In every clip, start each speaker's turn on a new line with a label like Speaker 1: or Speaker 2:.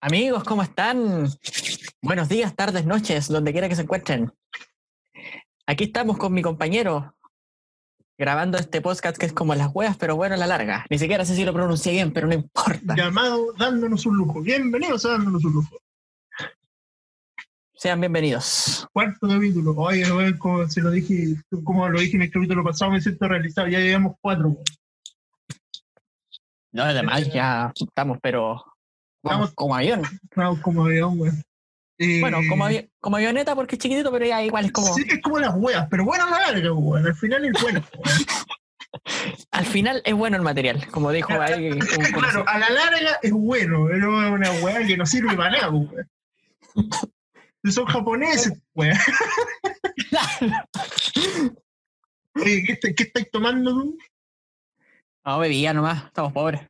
Speaker 1: Amigos, ¿cómo están? Buenos días, tardes, noches, donde quiera que se encuentren. Aquí estamos con mi compañero grabando este podcast que es como las huevas, pero bueno, a la larga. Ni siquiera sé si lo pronuncié bien, pero no importa.
Speaker 2: Llamado Dándonos un lujo. Bienvenidos a Dándonos un lujo.
Speaker 1: Sean bienvenidos.
Speaker 2: Cuarto capítulo. Oye, como se lo dije, como lo dije en el capítulo pasado, me siento realizado. Ya llevamos cuatro.
Speaker 1: No, además ya estamos, pero vamos como avión.
Speaker 2: Vamos como avión, weón. Eh,
Speaker 1: Bueno, como, avi- como avioneta porque es chiquitito, pero ya igual es como...
Speaker 2: Sí, es como las huevas, pero bueno a la larga, weón. Al final es bueno.
Speaker 1: Al final es bueno el material, como dijo ahí un
Speaker 2: claro, a la larga es bueno, pero es una hueá que no sirve para nada, weón. Son japoneses, weón. Oye, ¿qué, qué estáis tomando tú?
Speaker 1: No, bebía nomás, estamos pobres.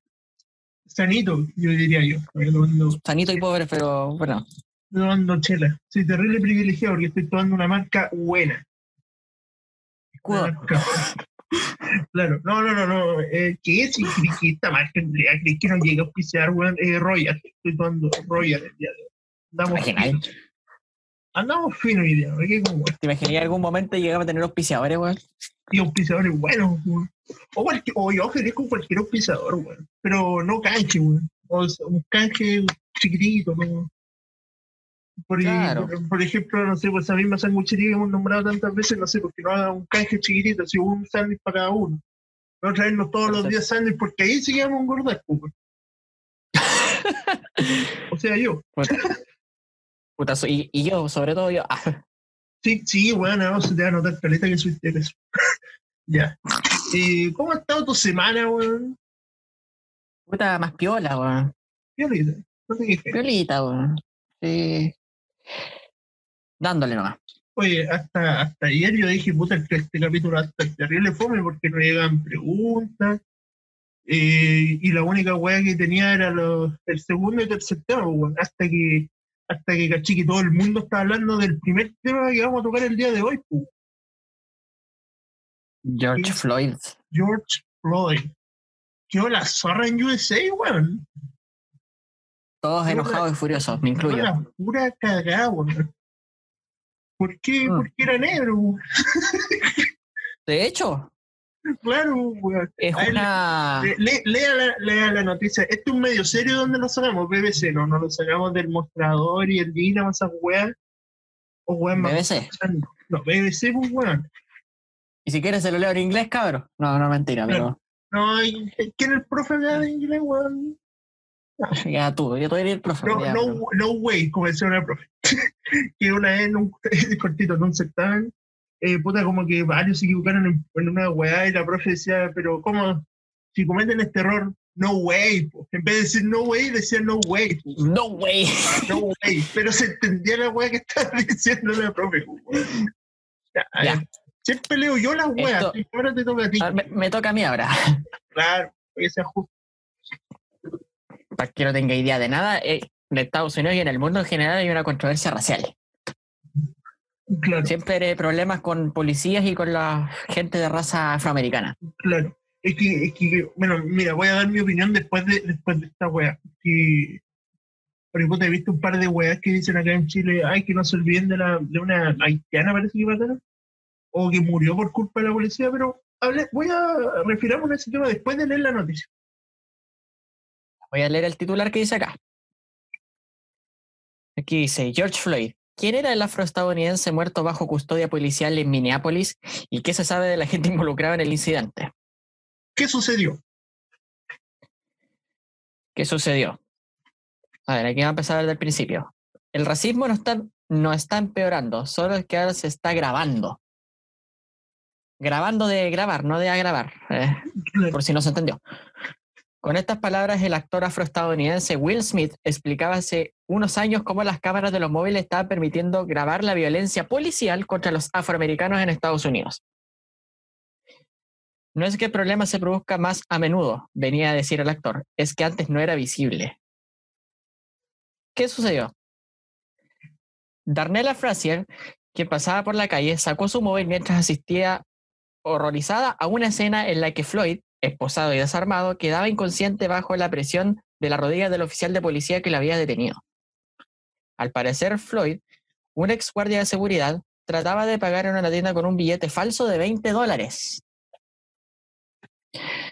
Speaker 2: Sanito, yo diría yo. Estoy
Speaker 1: Sanito y pobres, pero bueno.
Speaker 2: tomando chela. Soy terrible privilegiado porque estoy tomando una marca buena.
Speaker 1: Escudo.
Speaker 2: Claro, no, no, no, no. Eh, ¿Qué es? ¿Crees que esta marca en realidad crees que no llega a auspiciar, weón? Eh, Royal. Estoy tomando Royal el día de hoy.
Speaker 1: ¿Te
Speaker 2: Andamos fino, hoy día, ¿qué como
Speaker 1: ¿Te imaginas en algún momento llegamos a tener auspiciadores, weón?
Speaker 2: y auspiciadores buenos, weón. O, cualquier, o yo con cualquier auspiciador, weón. Pero no canje, weón. O sea, un canje chiquitito, ¿no? Por,
Speaker 1: Claro.
Speaker 2: por, por ejemplo, no sé, pues esa misma sanguchería que hemos nombrado tantas veces, no sé, porque no haga un canje chiquitito, si un sándwich para cada uno. No traernos todos los días sándwich, porque ahí sí que vamos a engordar, pues, weón. O sea, yo.
Speaker 1: Puta, so- y, y yo, sobre todo yo, ah,
Speaker 2: Sí, sí, bueno, no, se te va a notar caleta que soy eso. ya. Eh, ¿Cómo ha estado tu semana, weón?
Speaker 1: puta más piola, weón.
Speaker 2: Violeta, no te quejes.
Speaker 1: Piolita, weón. Sí. Dándole nomás.
Speaker 2: Oye, hasta, hasta ayer yo dije, puta, este, capítulo va a estar terrible fome porque no llegan preguntas. eh, y la única weá que tenía era los, el segundo y tercer tema, weón. Hasta que, hasta que caché que todo el mundo está hablando del primer tema que vamos a tocar el día de hoy, pues,
Speaker 1: George. Floyd.
Speaker 2: George Floyd. Quedó la zorra en USA, weón.
Speaker 1: Todos
Speaker 2: Qué
Speaker 1: enojados y furiosos, me incluyo.
Speaker 2: la pura cagada, weón. ¿Por qué?
Speaker 1: Mm.
Speaker 2: Porque era negro.
Speaker 1: De hecho,
Speaker 2: Claro, weón.
Speaker 1: es
Speaker 2: A él-
Speaker 1: una.
Speaker 2: Le- le- lea, la, lea la noticia. Este es un medio serio donde lo sacamos, BBC, no, no lo sacamos del mostrador y el Dinamo, esas weas. O más.
Speaker 1: BBC.
Speaker 2: No, BBC, pues weón.
Speaker 1: Y si quieres se lo leo en inglés, cabrón. No, no, mentira, pero.
Speaker 2: No, ¿quién es el profe de inglés, weón?
Speaker 1: Ya tú, yo el profe.
Speaker 2: No,
Speaker 1: ya,
Speaker 2: no,
Speaker 1: pero-
Speaker 2: no way, como decía una profe. que una vez en un cortito, en un certamen, eh, puta, como que varios se equivocaron en, en una weá y la profe decía, pero ¿cómo? Si cometen este error, no way. po. En vez de decir no way, decía no way. po.
Speaker 1: No way.
Speaker 2: No way. Pero se entendía la weá que estaba diciendo la profe. Ya,
Speaker 1: Ya.
Speaker 2: Siempre leo yo las weas,
Speaker 1: Esto-
Speaker 2: ahora te toca a ti.
Speaker 1: Me, me toca a mí ahora.
Speaker 2: Claro, que sea justo.
Speaker 1: Para que no tenga idea de nada, eh, en Estados Unidos y en el mundo en general hay una controversia racial.
Speaker 2: Claro.
Speaker 1: Siempre hay problemas con policías y con la gente de raza afroamericana.
Speaker 2: Claro. Es que, es que, bueno, mira, voy a dar mi opinión después de, después de esta wea. Que, por ejemplo, he visto un par de weas que dicen acá en Chile, ay, que no se olviden de, la, de una haitiana, parece que mataron, o que murió por culpa de la policía, pero hable- voy a referirme a ese tema después de leer la noticia.
Speaker 1: Voy a leer el titular que dice acá. Aquí dice, George Floyd. ¿Quién era el afroestadounidense muerto bajo custodia policial en Minneapolis y qué se sabe de la gente involucrada en el incidente?
Speaker 2: ¿Qué sucedió?
Speaker 1: ¿Qué sucedió? A ver, aquí va a empezar desde el principio. El racismo no está, no está empeorando, solo es que ahora se está grabando. Grabando de grabar, no de agravar, eh, por si no se entendió. Con estas palabras, el actor afroestadounidense Will Smith explicaba hace unos años cómo las cámaras de los móviles estaban permitiendo grabar la violencia policial contra los afroamericanos en Estados Unidos. No es que el problema se produzca más a menudo, venía a decir el actor, es que antes no era visible. ¿Qué sucedió? Darnella Frazier, que pasaba por la calle, sacó su móvil mientras asistía horrorizada a una escena en la que Floyd, esposado y desarmado, quedaba inconsciente bajo la presión de la rodilla del oficial de policía que la había detenido. Al parecer, Floyd, un ex guardia de seguridad, trataba de pagar en una tienda con un billete falso de 20 dólares.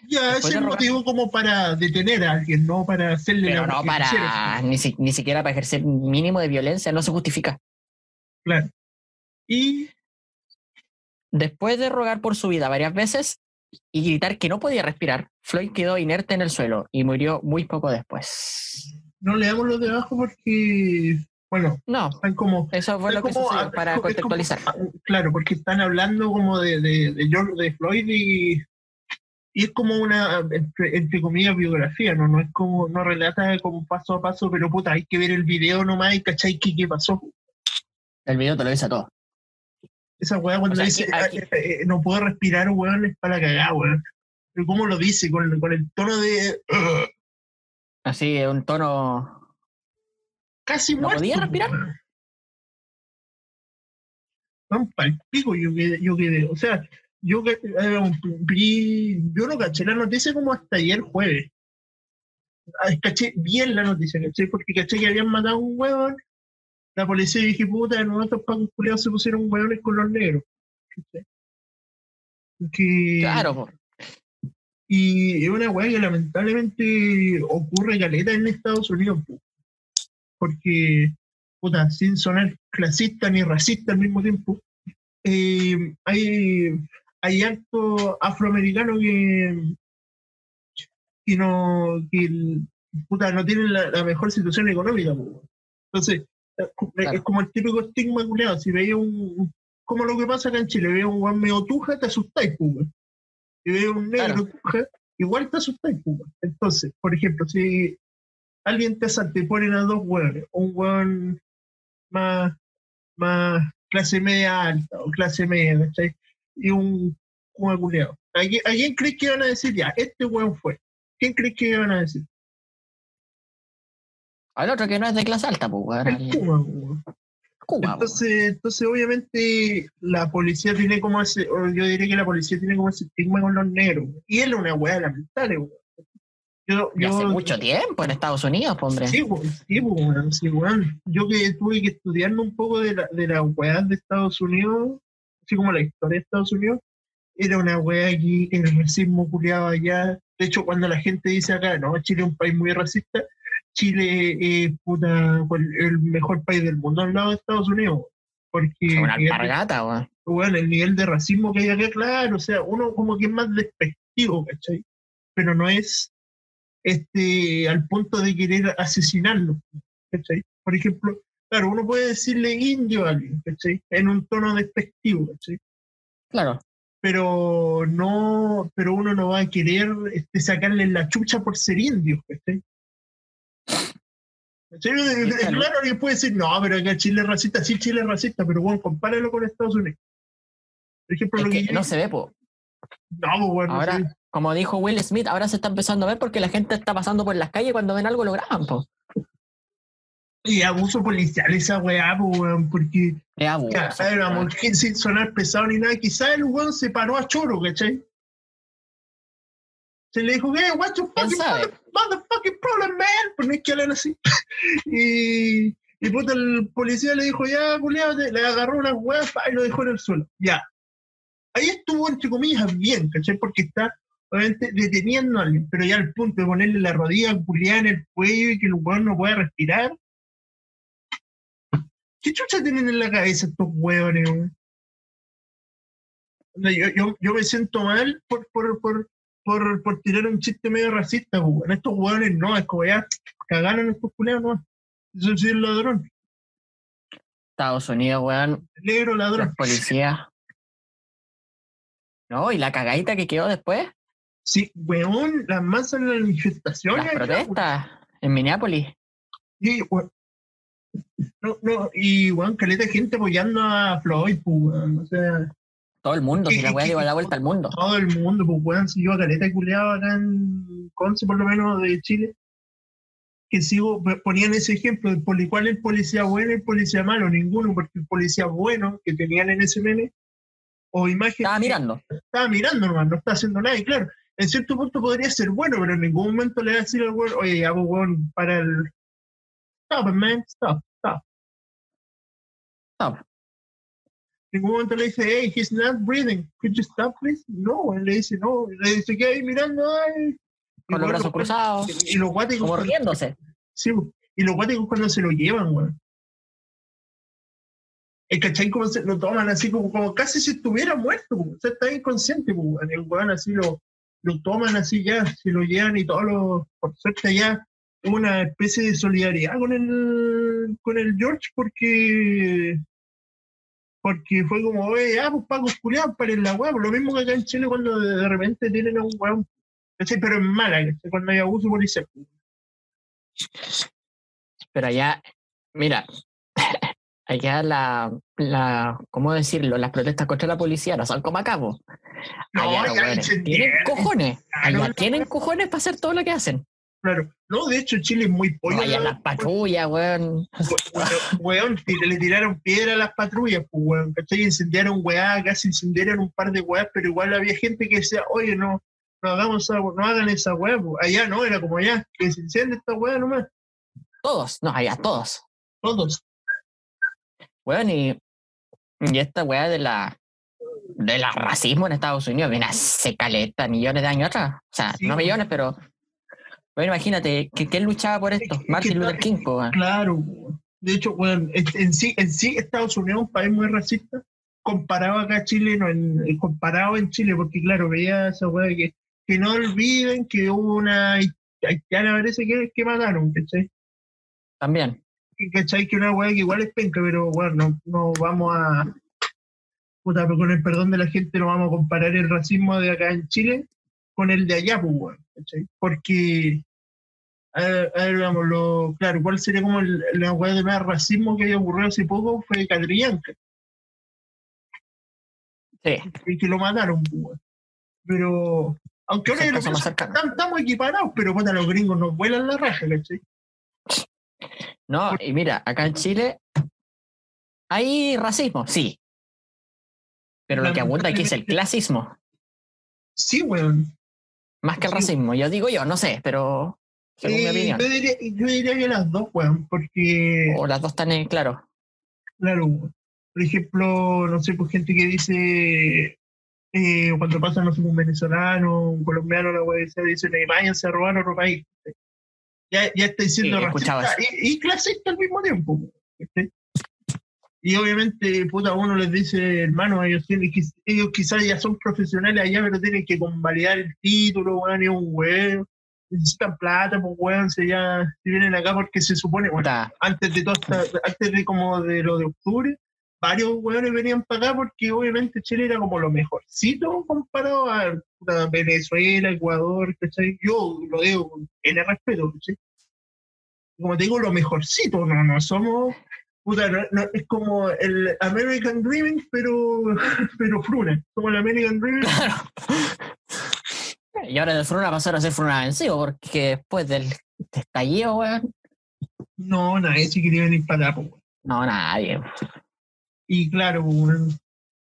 Speaker 2: Ya, ese es el motivo como para detener a alguien, no para hacerle
Speaker 1: Pero
Speaker 2: la
Speaker 1: no para, ni, si- ni siquiera para ejercer mínimo de violencia, no se justifica.
Speaker 2: Claro. Y
Speaker 1: Después de rogar por su vida varias veces y gritar que no podía respirar, Floyd quedó inerte en el suelo y murió muy poco después.
Speaker 2: no le damos los de abajo porque, bueno,
Speaker 1: No,
Speaker 2: están como
Speaker 1: eso fue lo que
Speaker 2: como-
Speaker 1: sucedió para
Speaker 2: como-
Speaker 1: contextualizar.
Speaker 2: claro, porque están hablando como de, de, de George de Floyd y, y es como una, entre, entre comillas, biografía, ¿no? No es como, no relata como paso a paso, pero puta, hay que ver el video nomás y cachai qué pasó.
Speaker 1: El video te lo dice todo.
Speaker 2: Esa weá cuando
Speaker 1: O sea,
Speaker 2: dice,
Speaker 1: aquí-
Speaker 2: "Ah, eh, eh, no puedo respirar, weón, es para cagar, weón. Pero cómo lo dice, con, el- con el tono de "Ugh",
Speaker 1: Así, un tono.
Speaker 2: casi
Speaker 1: ¿No
Speaker 2: muerto.
Speaker 1: podía respirar?
Speaker 2: weón. Van pa'l pico, yo quedé, yo quedé. O sea, yo que- eh, vi, yo no caché la noticia como hasta ayer jueves. Ah, Caché bien la noticia, caché, porque caché que habían matado a un huevón. La policía y dije, puta, no, estos pacos culiados se pusieron los negros. ¿cachai? Que,
Speaker 1: Claro, po.
Speaker 2: y es una weá que lamentablemente ocurre caleta en Estados Unidos. po. Porque, puta, sin sonar clasista ni racista al mismo tiempo, eh, hay, hay actos afroamericanos que, que no, que, puta, no tienen la, la mejor situación económica. po. Entonces,
Speaker 1: Claro.
Speaker 2: es como el típico estigma culiado. Si veía un. Como lo que pasa acá en Chile, veía un guan medio tuja, te asustáis, pues. Si veía un negro
Speaker 1: Claro.
Speaker 2: tuja, igual te asustáis, pues. Entonces, por ejemplo, si alguien te asalta y ponen a dos hueones, un hueón más, más clase media alta o clase media, ¿cachai? Y un Kuma culiao. ¿A quién, crees que iban a decir ya? Este hueón fue. ¿Quién crees que iban a decir?
Speaker 1: Al otro que no es de clase alta, pues, weón. Cuba.
Speaker 2: Entonces, entonces, obviamente, la policía tiene como ese, o yo diría que la policía tiene como ese estigma con los negros. Y es una weá lamentable, weón. Yo,
Speaker 1: Y hace
Speaker 2: yo-
Speaker 1: mucho tiempo en Estados Unidos, po, hombre.
Speaker 2: Sí, weón, sí, weón, sí, weón. Yo que tuve que estudiarme un poco de la, de las weas de Estados Unidos, así como la historia de Estados Unidos, era una wea aquí, el racismo culiado allá. De hecho, cuando la gente dice acá, no, Chile es un país muy racista, Chile es puta, el mejor país del mundo al lado de Estados Unidos. Porque
Speaker 1: una alpargata, weón.
Speaker 2: bueno, el nivel de racismo que hay acá, claro, o sea, uno como que es más despectivo, ¿cachai? Pero no es este al punto de querer asesinarlo, ¿cachai? Por ejemplo, claro, uno puede decirle indio a alguien, ¿cachai? En un tono despectivo, ¿cachai?
Speaker 1: Claro.
Speaker 2: Pero no, pero uno no va a querer este, sacarle la chucha por ser indio, ¿cachai? ¿Cachai?
Speaker 1: claro.
Speaker 2: Claro, que puede decir, no, pero acá Chile es racista, sí, Chile es racista, pero bueno, compáralo con Estados Unidos. Por ejemplo,
Speaker 1: Es
Speaker 2: lo que
Speaker 1: que no se ve, po.
Speaker 2: no, pues, bueno,
Speaker 1: Ahora,
Speaker 2: sí.
Speaker 1: como dijo Will Smith, ahora se está empezando a ver porque la gente está pasando por las calles cuando ven algo lo graban, po.
Speaker 2: Y abuso policial esa weá, pues, weón, porque,
Speaker 1: Es abuso,
Speaker 2: sin sonar pesado ni nada, quizás el weón se paró a choro, ¿cachai? Se le dijo, what's your
Speaker 1: ¿Quién sabe?
Speaker 2: Mother- motherfucking problem, man? Pues no es que hablan así. y, y puta, el policía le dijo, ya, culiado, le agarró una weá pa, y lo dejó en el suelo. Ya. Ahí estuvo, entre comillas, bien, ¿cachai? Porque está, obviamente, deteniendo a alguien, pero ya al punto de ponerle la rodilla culiada en el cuello y que el weón no pueda respirar. ¿Qué chucha tienen en la cabeza estos hueones, Yo, yo, yo me siento mal por, por, por, por, por tirar un chiste medio racista, pues, weón. Estos hueones no, es como ya cagaron estos culeados, no. Eso sí es ladrón,
Speaker 1: Estados Unidos, weón,
Speaker 2: negro ladrón.
Speaker 1: policías. No, y la cagadita que quedó después,
Speaker 2: Sí, weón, las masas en las manifestaciones.
Speaker 1: las protestas en Minneapolis.
Speaker 2: Sí, weón. No, no, y weón, caleta de gente apoyando a Floyd, pues, weón. O sea,
Speaker 1: Todo el mundo, si
Speaker 2: ¿Qué-
Speaker 1: la weá dio la vuelta al mundo.
Speaker 2: todo el mundo, pues weón, si yo a caleta culeado acá en Conce, por lo menos de Chile, que sigo, ponían ese ejemplo de poli, cuál es el policía bueno y el policía malo, ninguno, porque el policía bueno que tenían en ese meme, o imagen,
Speaker 1: Estaba mirando.
Speaker 2: estaba mirando nomás, no está haciendo nada, y claro, en cierto punto podría ser bueno, pero en ningún momento le va a decir al weón, oye, ya, pues, weón, para el. Stop, man, stop, stop.
Speaker 1: Stop.
Speaker 2: En ningún momento le dice, hey, he's not breathing, could you stop, please? No, él le dice, no, le dice, que ahí mirando, ay.
Speaker 1: Con los brazos cruzados,
Speaker 2: Y los guáticos.
Speaker 1: como riéndose.
Speaker 2: Sí, y los guáticos cuando se lo llevan, weón. El cachai como se lo toman así como, como casi si estuviera muerto, po. o sea, está inconsciente, po, weón. el weón así lo, lo toman así ya, se lo llevan y todos los, por suerte ya, una especie de solidaridad con el, con el George porque porque fue como, oye, ah, pues Paco culiados, la weá, por lo mismo que acá en Chile cuando de, repente tienen a un weón, pero en mala, ¿cachai? cuando hay abuso policial. po.
Speaker 1: Pero allá, mira, allá la, la, ¿cómo decirlo? Las protestas contra la policía no son como acá, po.
Speaker 2: No,
Speaker 1: Allá
Speaker 2: ya
Speaker 1: tienen cojones. Allá
Speaker 2: no,
Speaker 1: tienen cojones para hacer todo lo que hacen.
Speaker 2: Claro. No, de hecho, Chile es muy pollo.
Speaker 1: ¿no? las patrullas, weón.
Speaker 2: We- Weón, le tiraron piedra a las patrullas, pues, weón. ¿Cachai? Incendiaron weá, casi incendiaron un par de weá, pero igual había gente que decía, oye, no, no hagamos esa, no hagan esa weá, pues. Allá no, era como allá, que se enciende esta weá nomás.
Speaker 1: Todos, no, allá todos.
Speaker 2: Todos.
Speaker 1: Weón, y, y esta weá de la de la racismo en Estados Unidos viene hace caleta, millones de años atrás. O sea,
Speaker 2: Sí,
Speaker 1: no millones, pero bueno, imagínate, que ¿quién luchaba por esto?
Speaker 2: Es que-
Speaker 1: Martin
Speaker 2: que
Speaker 1: Luther King, po.
Speaker 2: Claro. De hecho, weón, en, sí, en sí, Estados Unidos es un país muy racista, comparado acá a Chile, no, en, en- comparado en Chile, porque claro, veía esa weá que, que no olviden que hubo una hait- haitiana, parece que, que mataron, ¿cachai?
Speaker 1: También.
Speaker 2: ¿Cachai? Que una weá que igual es penca, pero bueno, no, no vamos a. Puta, pero con el perdón de la gente, no vamos a comparar el racismo de acá en Chile con el de allá, pues. Porque. A ver, a ver, vamos, lo, claro, ¿cuál sería como el, la weá de más racismo que haya ocurrido hace poco? Fue Catrillanca,
Speaker 1: Sí,
Speaker 2: y que lo mataron, pues. Pero. Aunque ahora pienso, estamos, equiparados, pero puta, los gringos nos vuelan la raja, ¿cachai?
Speaker 1: no, y mira, acá en Chile hay racismo, sí. Pero lo que abunda aquí es el clasismo,
Speaker 2: Sí, weón.
Speaker 1: Más que el
Speaker 2: Sí.
Speaker 1: racismo. Yo digo yo, no sé, pero según mi
Speaker 2: Eh,
Speaker 1: opinión.
Speaker 2: yo, diría, yo diría que las dos, weón, porque,
Speaker 1: O las dos están en claro.
Speaker 2: claro, weón. por ejemplo, no sé, pues gente que dice, eh, cuando pasa, no sé, un venezolano, un colombiano, la weá, dice, dicen, váyanse a robar otro país. Ya, ya está diciendo
Speaker 1: Sí,
Speaker 2: racista y, y clasista al mismo tiempo. weón, ¿cachai? Y obviamente, puta, uno les dice, hermano, ellos, tienen, ellos quizás ya son profesionales allá, pero tienen que convalidar el título, weón, y un weón. Necesitan plata, pues, weón, se ya se vienen acá porque se supone, bueno, antes de todo antes de como de lo de octubre, varios weones venían para acá porque obviamente Chile era como lo mejorcito comparado a puta, Venezuela, Ecuador, ¿cachai? Yo lo digo con el respeto, ¿cachai? Como te digo, lo mejorcito, no, no somos, puta, no- no, es como el American Dreaming, pero, pero fruna, como el American Dreaming,
Speaker 1: claro. Y ahora del Fruna pasaron a ser Fruna vencido, porque después del estallido, weón,
Speaker 2: no, nadie se quería venir para acá, weón.
Speaker 1: no, nadie.
Speaker 2: Y claro, weón,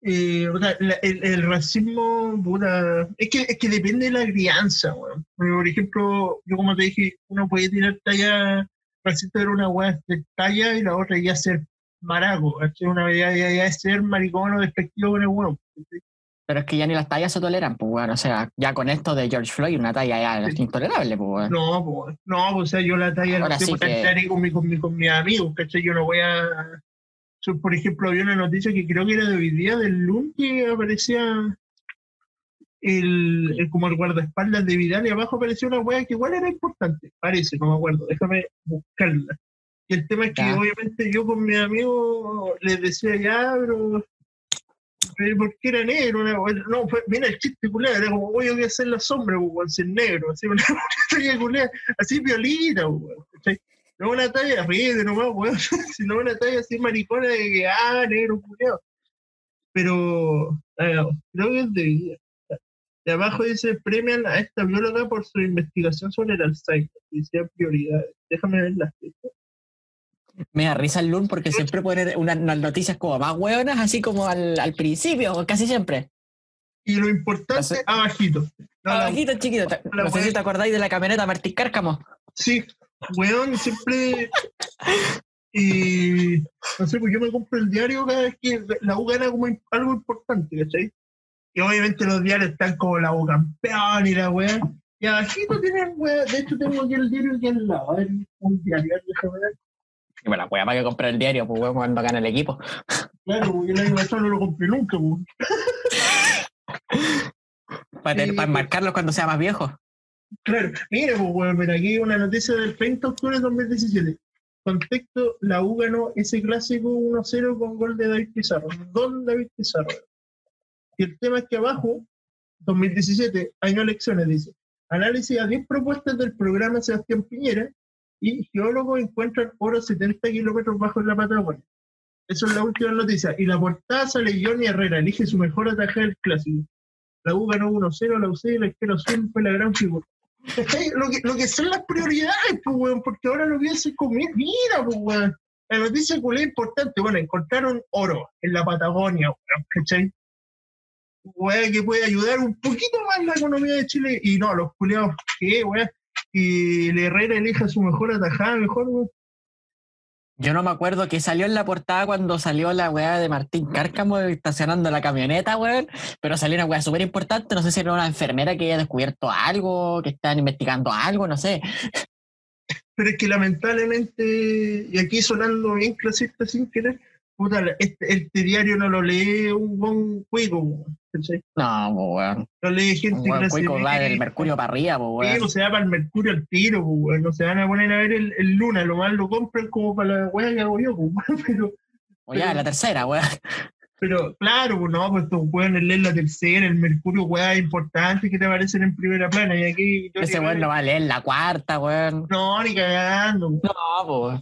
Speaker 2: eh, o sea, la- el, el racismo, puta, es que, es que depende de la crianza, weón. Porque, por ejemplo, yo como te dije, uno puede tirar talla, racista era una weá de talla y la otra ya ser maraco, ¿cachai? Una ya, ya, ya ser maricón o despectivo con el weón.
Speaker 1: Pero es que ya ni las tallas se toleran, pues, weón. O sea, ya con esto de George Floyd, una talla ya es intolerable, pues, weón.
Speaker 2: No, pues, no, pues, o sea, yo la talla
Speaker 1: Ahora
Speaker 2: no sé,
Speaker 1: sí que-
Speaker 2: con, mi, con, mi- con mis amigos, ¿cachai? Yo no voy a... por ejemplo, había una noticia que creo que era de hoy día, del lunes, que aparecía el, el- como el guardaespaldas de Vidal y abajo aparecía una wea que igual era importante, parece, no me acuerdo, déjame buscarla. Y el tema es que obviamente yo con mis amigos les decía ya, pero... pero ¿Por qué era negro? Una no, fue, mira el chiste culero, era como, voy a hacer la sombra, pues, weón, ser negro, así una talla culera, así violita, weón, ¿cachai? No una talla ríe nomás, weón, sino una talla así maricona de que, ah, negro culiao. Pero, eh, creo que es de vida. De abajo dice, premian a esta bióloga por su investigación sobre el Alzheimer. Y decía prioridades. Déjame ver las fechas.
Speaker 1: Me da risa el Lun porque siempre pone unas, unas noticias como más hueonas, así como al, al principio, casi siempre.
Speaker 2: Y lo importante,
Speaker 1: Hace-
Speaker 2: abajito. No, la-
Speaker 1: Abajito, chiquito.
Speaker 2: la
Speaker 1: No sé si te acordáis de la camioneta Martín Cárcamo.
Speaker 2: Sí, weón, siempre. Y no sé, pues yo me compro el diario cada vez que la U gana como algo importante, ¿cachai? Y obviamente los diarios están como la U campeón y la weá. Y abajito tienen weá. De hecho, tengo aquí el diario aquí al lado. A ver, un diario, déjame ver.
Speaker 1: Y bueno, pues para que comprar el diario, pues weón, cuando gana el equipo.
Speaker 2: Claro, porque el año pasado no lo compré nunca, pues.
Speaker 1: Para, tener- para enmarcarlos cuando sea más viejo.
Speaker 2: Claro, mira, pues, weón, mira, aquí una noticia del 30 de octubre de 2017. Contexto, la U ganó ese clásico 1-0 con gol de David Pizarro. Don David Pizarro. Y el tema es que abajo, 2017, año elecciones, dice. Análisis a 10 propuestas del programa Sebastián Piñera y geólogos encuentran oro 70 kilómetros bajo la Patagonia. Eso es la última noticia. Y la portada sale Johnny Herrera, elige su mejor ataque del clásico. La U ganó 1-0, la UC y la izquierda azul fue la gran figura. Lo que, lo que son las prioridades, pues, weón, porque ahora lo que hace comer, mira, pues, weón. La noticia culé importante, bueno, encontraron oro en la Patagonia, weón, ¿cachai? Weón, que puede ayudar un poquito más la economía de Chile, y no, los culeados, ¿qué, weón? Y el Herrera elija su mejor atajada, mejor.
Speaker 1: Yo no me acuerdo que salió en la portada cuando salió la weá de Martín Cárcamo estacionando la camioneta, weón. Pero salió una weá súper importante. No sé si era una enfermera que había descubierto algo, que estaban investigando algo, no sé.
Speaker 2: Pero es que lamentablemente, y aquí sonando bien clasista sin querer, puta, este, este diario no lo lee un buen juego, weón, ¿cachai?
Speaker 1: No, weón.
Speaker 2: Lo lee
Speaker 1: Un
Speaker 2: gente
Speaker 1: weón
Speaker 2: clase
Speaker 1: cuico va del. Mercurio para arriba, pues,
Speaker 2: Sí,
Speaker 1: weón.
Speaker 2: o se va para el Mercurio al tiro, weón. no se van a poner a ver el, el Luna, lo más lo compran como para la weá que hago yo, weón. pero,
Speaker 1: O ya, la tercera, weón.
Speaker 2: pero claro, pues no, pues estos weones leen la tercera, el Mercurio, weá importante que te aparecen en primera plana, y aquí
Speaker 1: Ese weón no va a leer la cuarta, weón.
Speaker 2: no, ni cagando.
Speaker 1: No, pues.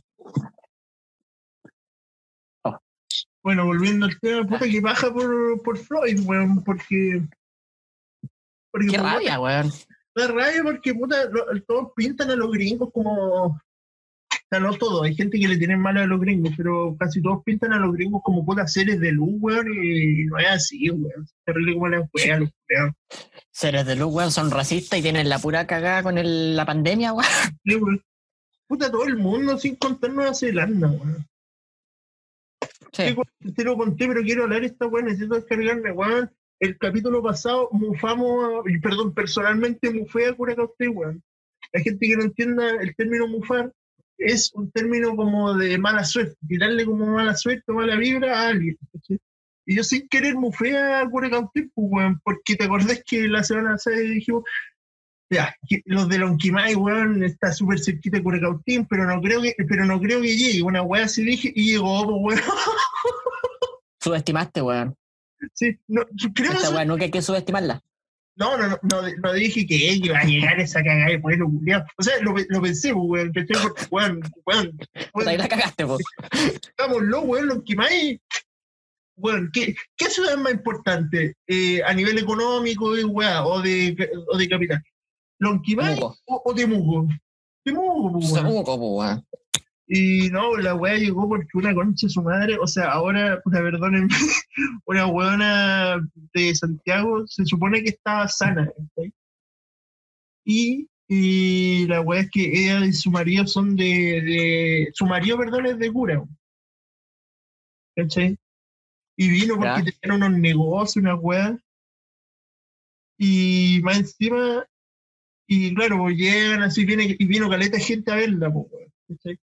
Speaker 2: Bueno, volviendo al tema, puta que baja por, por Floyd, weón, porque. porque
Speaker 1: Qué
Speaker 2: puta,
Speaker 1: rabia, weón.
Speaker 2: Da rabia porque puta, lo- todos pintan a los gringos como. O sea, no todos, hay gente que le tienen mal a los gringos, pero casi todos pintan a los gringos como putas seres de luz, weón, y no es así, weón. Es terrible como la wea, los weón.
Speaker 1: Seres de luz, weón, son racistas y tienen la pura cagada con el- la pandemia, weón.
Speaker 2: Sí, weón. Puta, todo el mundo sin contar Nueva Zelanda, weón.
Speaker 1: Sí.
Speaker 2: Sí, lo conté, pero quiero hablar esta weón, necesito descargarme, weón. El capítulo pasado mufamos, a- perdón, personalmente mufé a Curacaute, weón. La gente que no entienda el término mufar es un término como de mala suerte, tirarle como mala suerte mala vibra a alguien. ¿cachai? Y yo sin querer mufé a Curacaute, pues, weón, porque te acordás que la semana pasada dijimos, los de Lonquimay, weón, está súper cerquita de Curacautín, pero no creo que, pero no creo que llegue. Una weá así dije, y llegó, pues, weón.
Speaker 1: Subestimaste, weón.
Speaker 2: Sí, no, creo
Speaker 1: Esta
Speaker 2: que-
Speaker 1: weón nunca hay que subestimarla.
Speaker 2: no, no, no, no, no dije que que iba a llegar esa cagada de pueblo culiao. O sea, lo, lo pensé, pues, weón. Porque, weón, weón,
Speaker 1: ahí la cagaste, po.
Speaker 2: digámoslo, weón, Lonquimay. Weón, ¿qué, ¿qué ciudad es más importante eh, a nivel económico y weá, o de, o de capital? ¿Lonquimay o, o Temuco? Temuco, pues.
Speaker 1: Temuco, weón.
Speaker 2: Y no, la weá llegó porque una concha de su madre, o sea, ahora, puta, perdónenme, una weona de Santiago se supone que estaba sana, ¿cachai? Y, y la weá es que ella y su marido son de, de su marido, perdón, es de cura, ¿cachai? Y vino porque
Speaker 1: Ya.
Speaker 2: tenían unos negocios, una weá. Y más encima, y claro, pues llegan así, viene, y vino caleta gente a verla, pues.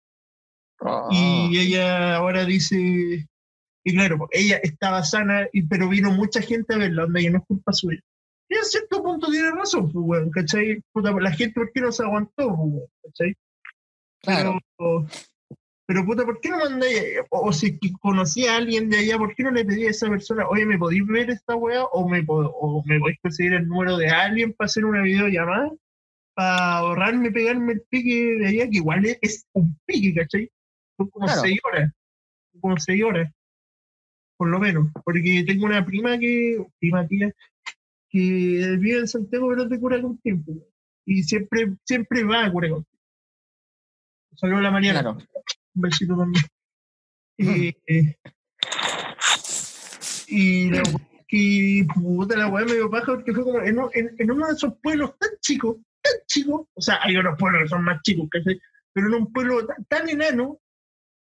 Speaker 1: Oh.
Speaker 2: Y ella ahora dice, y claro, pues, ella estaba sana, y, pero vino mucha gente a verla, y no es culpa suya. Y a cierto punto tiene razón, pues, weón, ¿cachai? Puta, la gente, ¿por qué no se aguantó, pues, weón, ¿cachai?
Speaker 1: Claro.
Speaker 2: Pero, pero, puta, ¿por qué no mandáis, o, o si conocía a alguien de allá, ¿por qué no le pedí a esa persona, oye, ¿me podéis ver esta weá? O me, o me podéis conseguir el número de alguien para hacer una videollamada? Para ahorrarme pegarme el pique de allá, que igual es, es un pique, ¿cachai? Son como
Speaker 1: Claro.
Speaker 2: seis horas. Son como seis horas. Por lo menos. Porque tengo una prima que, prima tía, que vive en Santiago, pero es de Curacautí. pues. Y siempre, siempre va a Curacautí. Saludos a la Mariana.
Speaker 1: Claro.
Speaker 2: Un besito también. Eh, eh, y la- que puta la weá medio paja porque fue como en, en- en uno de esos pueblos tan chicos, tan chicos, o sea, hay otros pueblos que son más chicos, ¿cachai? Pero en un pueblo tan, tan enano,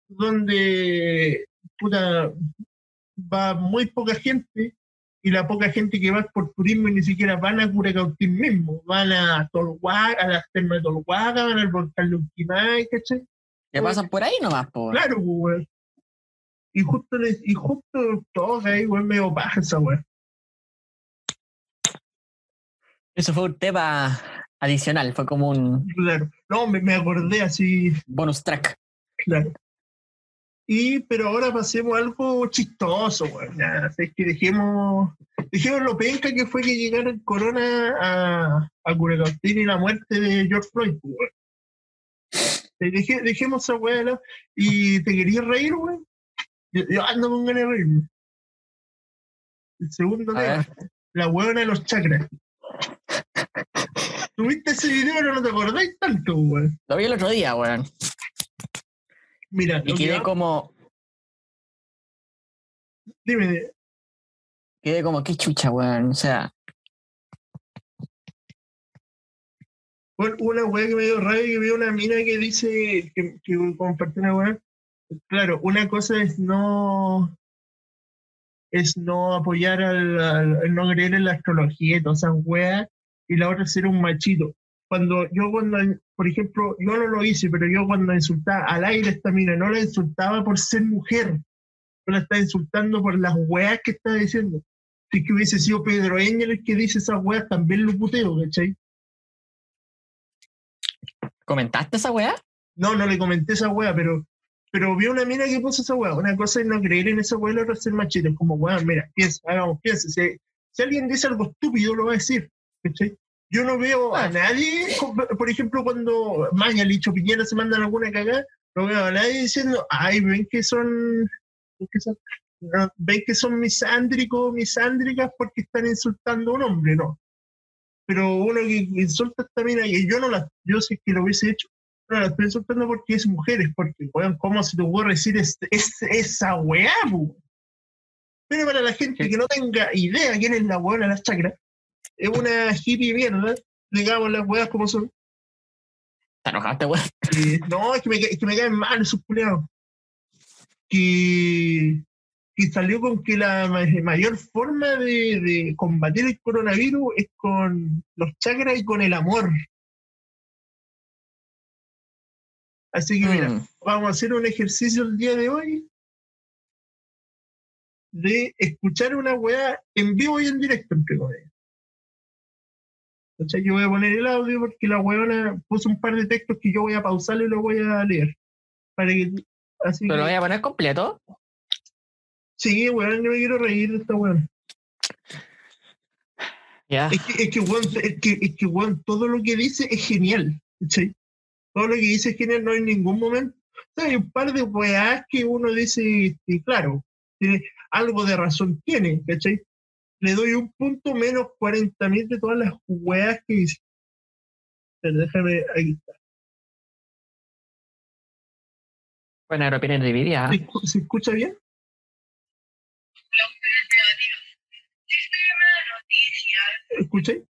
Speaker 2: donde puta va muy poca gente, y la poca gente que va por turismo y ni siquiera van a Curacautín mismo, van a Tolhuaca, a las termas de Tolhuaca, van al volcán Lunquimay, ¿cachai?
Speaker 1: Que pasan por ahí nomás, po.
Speaker 2: Claro, weón. Y justo, y justo todos ahí, weón, medio paja esa weón.
Speaker 1: Eso fue un tema adicional, fue como un
Speaker 2: Claro. No, me, me acordé así,
Speaker 1: bonus track.
Speaker 2: claro. Y, pero ahora pasemos a algo chistoso, así es que dejemos, dejemos lo penca que fue que llegara el corona a, a Curacautín y la muerte de George Floyd, pues, weón. Eh, deje- dejemos esa weá lado. ¿Y te querías reír, weón? Yo, yo ando con ganas de reírme. El segundo tema, la huevona de los chakras. ¿Tuviste ese video pero no te acordáis tanto, weón?
Speaker 1: Lo vi el otro día, weón.
Speaker 2: Mira,
Speaker 1: Y
Speaker 2: que
Speaker 1: quedé como,
Speaker 2: dime,
Speaker 1: quedé como, qué chucha, weón. O sea,
Speaker 2: Bueno, una weá que me dio rabia que veo una mina que dice que, que compartió una weá. Claro, una cosa es no es no apoyar al, al- no creer en la astrología y todas esas weas, y la otra ser un machito. Cuando yo cuando, por ejemplo, yo no lo hice, pero yo cuando insultaba al aire esta mina, no la insultaba por ser mujer, yo la estaba insultando por las weas que estaba diciendo. Si es que hubiese sido Pedro Engel el que dice esas weas, también lo puteo, ¿cachai?
Speaker 1: ¿comentaste esa weá?
Speaker 2: No, no le comenté esa wea, pero, pero vi una mina que puso esa wea. Una cosa es no creer en esa wea y la otra es ser machito. Es como, wea, mira, piensa, hagamos, piensa. Si, si alguien dice algo estúpido, lo va a decir. Yo no veo a nadie, co- por ejemplo, cuando Maña, Licho Piñera se mandan alguna cagada, no veo a nadie diciendo, ay, ven que son, ven que son, no, ven que son misándricos, misándricas porque están insultando a un hombre, no. Pero uno que insulta a esta mina, y yo no la, yo sé que lo hubiese hecho, no la estoy insultando porque es mujeres, porque, weón, ¿cómo se te ocurre decir es- es- esa weá, bu? Pero para la gente que no tenga idea quién es la weona de las chakras, es una hippie mierda, digamos las weas como son.
Speaker 1: ¿Te enojaste, weón?
Speaker 2: No, es que, me, es que me caen mal esos culiados. Que, que salió con que la ma- mayor forma de, de combatir el coronavirus es con los chakras y con el amor. Así que mira,
Speaker 1: Mm,
Speaker 2: vamos a hacer un ejercicio el día de hoy de escuchar una weá en vivo y en directo, entre comillas. ¿Cachai? Yo voy a poner el audio porque la weona puso un par de textos que yo voy a pausar y lo voy a leer. Para que, así
Speaker 1: ¿Pero lo voy a poner completo?
Speaker 2: sí, weón, yo me quiero reír de esta.
Speaker 1: Ya.
Speaker 2: Es que, es que, weón, es que, es que, weón, todo lo que dice es genial. ¿cachai? Todo lo que dice es genial, no hay ningún momento. O sea, hay un par de weás que uno dice, y claro, tiene, algo de razón tiene, ¿cachai? Le doy un punto menos 40.000 de todas las weas que dice. Pero déjame, ahí está.
Speaker 1: Buena opinión dividida.
Speaker 2: ¿Se, escu- se escucha bien? ¿Escucháis?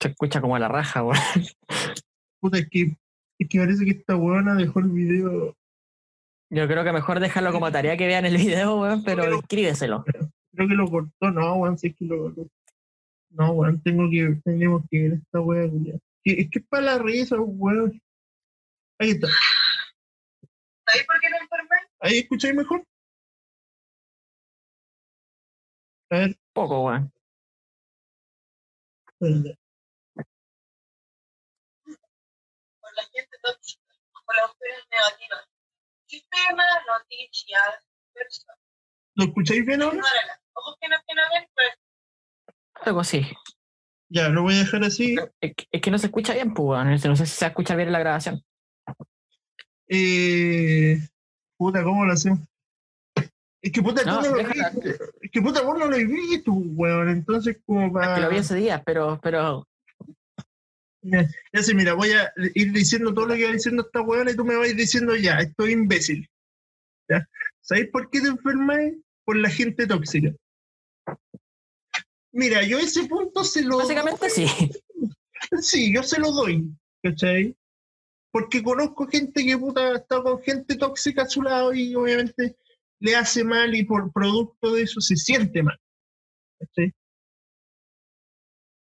Speaker 1: Se escucha como la raja, weón.
Speaker 2: Puta, es que, es que parece que esta weona dejó el video.
Speaker 1: Yo creo que mejor déjalo como tarea que vean el video, weón, pero
Speaker 2: Pero-
Speaker 1: escríbeselo.
Speaker 2: Creo que lo cortó, no, weón, si es que lo cortó. No, weón, tengo que, tenemos que ver esta. Que- Es que es para la risa, weón. Ahí está.
Speaker 3: ¿Sabéis por qué me enfermé?
Speaker 2: ¿Ahí escucháis mejor? A ver,
Speaker 1: Poco, weón.
Speaker 3: Por la gente tóxica, por las mujeres negativas. Sistema, noticias, personas.
Speaker 2: ¿lo escucháis bien ahora?
Speaker 3: Ignórala. Ojos que no tienen ven, pues
Speaker 1: Algo así.
Speaker 2: Ya, lo voy a dejar así.
Speaker 1: Es que, es que no se escucha bien, pues, weón. No sé si se escucha bien en la grabación.
Speaker 2: Eh, puta, ¿cómo lo hacemos? Es que puta,
Speaker 1: No,
Speaker 2: tú no lo viste. Es que puta, vos no lo viste, weón. Entonces, como
Speaker 1: Es
Speaker 2: para.
Speaker 1: que lo vi ese día, pero, pero
Speaker 2: Ya, ya sé, mira, voy a ir diciendo todo lo que va diciendo esta weona y tú me vas diciendo ya, estoy imbécil. ¿Ya? ¿Sabéis por qué te enfermas? Por la gente tóxica. Mira, yo ese punto se lo
Speaker 1: Básicamente sí.
Speaker 2: Sí, yo se lo doy, ¿cachai? Porque conozco gente que puta está con gente tóxica a su lado y obviamente le hace mal y por producto de eso se siente mal. ¿cachai?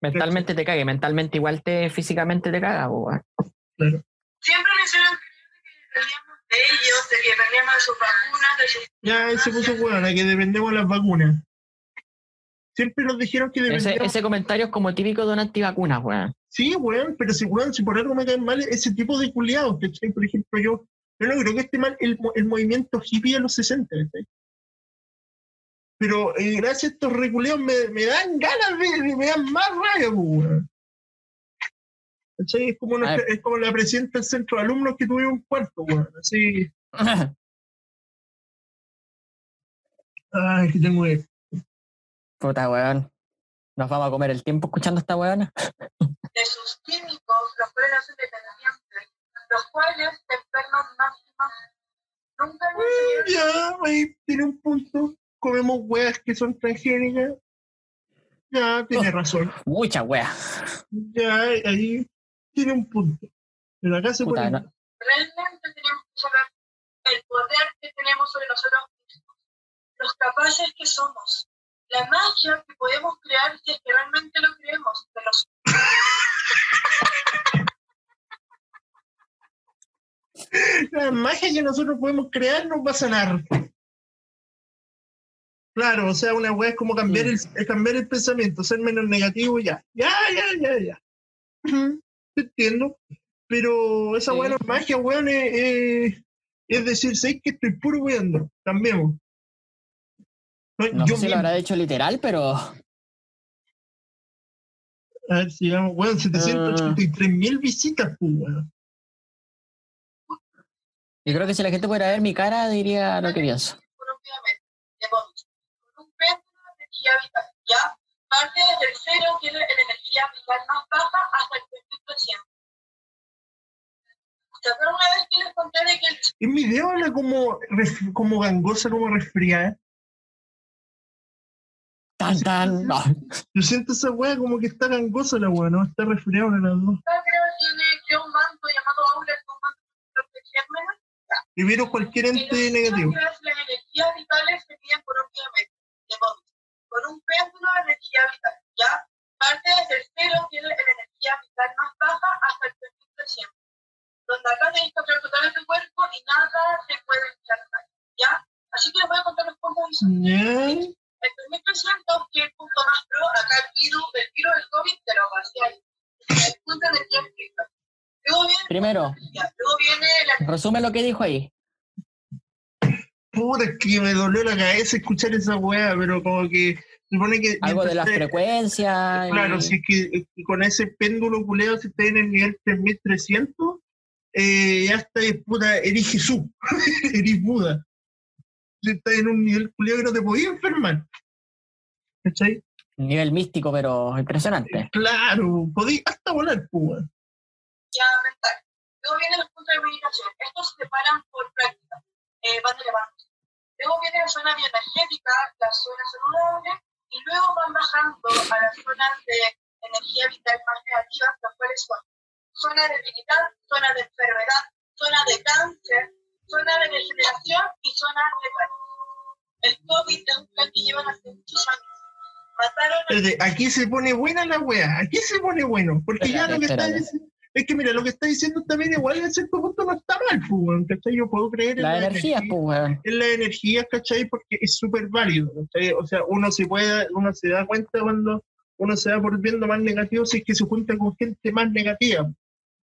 Speaker 1: Mentalmente te cague, mentalmente igual te físicamente te caga, weón.
Speaker 2: Claro.
Speaker 3: Siempre mencionan que dependíamos de ellos, de que dependíamos de sus vacunas, de sus...
Speaker 2: Ya se puso que dependemos de las vacunas. Siempre nos dijeron que
Speaker 1: Ese, ese comentario es como típico de una antivacuna, weón.
Speaker 2: Sí, weón, pero si, weón, si por algo me caen mal ese tipo de culiados, ¿cachai? Por ejemplo, yo, yo no creo que esté mal el, mo- el movimiento hippie de los 60, ¿cachai? Pero eh, gracias a estos reculeos me, me dan ganas de, de- me dan más rabia, pues, weón. ¿Cachai? Es como, es como la presidenta del centro de alumnos que tuvimos un cuarto, weón. Así, ay, que tengo que...
Speaker 1: Puta, weón. Nos vamos a comer el tiempo escuchando esta weona.
Speaker 3: de sus químicos, los cuales no son dependientes, los cuales enferman máximas nunca enseñaron
Speaker 2: Ya, ahí tiene un punto. Comemos weas que son transgénicas. Ya, tiene
Speaker 1: Oh.
Speaker 2: razón.
Speaker 1: Mucha wea.
Speaker 2: Ya, ahí tiene un punto. Pero acá se
Speaker 1: Puta,
Speaker 2: pone.
Speaker 1: no-
Speaker 3: realmente tenemos que saber el poder que tenemos sobre nosotros mismos, los capaces que somos, la magia que podemos crear si es que realmente lo creemos, de los
Speaker 2: La magia que nosotros podemos crear nos va a sanar. Claro, o sea, una wea es como cambiar el, es cambiar el pensamiento, ser menos negativo, ya. Ya, ya, ya, ya. Te entiendo. Pero esa
Speaker 1: Sí.
Speaker 2: wea no es magia, weón, es, es- es decir, sé que estoy puro weando. Cambiemos.
Speaker 1: No
Speaker 2: Yo
Speaker 1: sé si lo
Speaker 2: mismo-
Speaker 1: habrá dicho literal, pero
Speaker 2: A ver si llegamos, weón, 783 mil visitas, pues, weón.
Speaker 1: yo creo que si la gente pudiera ver mi cara, diría lo que pienso.
Speaker 3: con un péndulo de energía vital, ¿ya? Parte desde el cero tiene la energía vital más baja hasta el 30%. ¿Se acuerdan una vez que les conté de que el
Speaker 2: En mi video habla como, como gangosa, como resfriada.
Speaker 1: Tan, tan. No.
Speaker 2: Yo siento esa wea como que está gangosa la wea, ¿no? Está resfriada una de las dos.
Speaker 3: chica creo tiene creó un manto llamado aura, que es un manto de gérmenes,
Speaker 2: Y vieron cualquier ente negativo.
Speaker 3: las energías vitales se miden por un con un péndulo de energía vital, ¿ya? Parte desde el cero tiene la energía vital más baja hasta el 30%. donde acá tenéis que controlar totalmente el cuerpo y nada se puede echar mal, ¿ya? Así que les voy a contar los cómo hizo. El 2300, que es el punto más pro, acá el virus, el virus del COVID te lo pasé ahí. El punto de estricta. Luego viene,
Speaker 1: Primero,
Speaker 3: luego viene la
Speaker 1: resume lo que dijo ahí.
Speaker 2: Puta, es que me dolió la cabeza escuchar esa wea, pero como que se supone que.
Speaker 1: Algo de las frecuencias. y-
Speaker 2: Claro, si es que, es que con ese péndulo culeado, si está en el nivel 3300, eh, ya está, puta, eres Jesús, eres Buda. Si estás en un nivel culeado que no te podías enfermar. ¿Cachai?
Speaker 1: Nivel místico, pero impresionante.
Speaker 2: Claro, podías hasta volar, pues,
Speaker 3: ya mental. Luego vienen los puntos de meditación. Estos se separan por práctica, eh, van elevándose. Luego viene la zona bioenergética, la zona saludable, y luego van bajando a las zonas de energía vital más negativas, las cuales son zona de debilidad, zona de enfermedad, zona de cáncer, zona de degeneración y zona de cáncer. El COVID es un plan que llevan hace muchos años. Mataron a
Speaker 2: Aquí se pone buena la wea, aquí se pone bueno, porque ya lo que está diciendo. Es que mira, lo que está diciendo también igual en cierto punto no está mal, pues, ¿cachai? Yo puedo creer en
Speaker 1: La
Speaker 2: la
Speaker 1: energía,
Speaker 2: energía.
Speaker 1: pues,
Speaker 2: en la energía, ¿cachai? Porque es súper válido, ¿cachai? O sea, uno se puede, uno se da cuenta cuando uno se va volviendo más negativo si es que se junta con gente más negativa,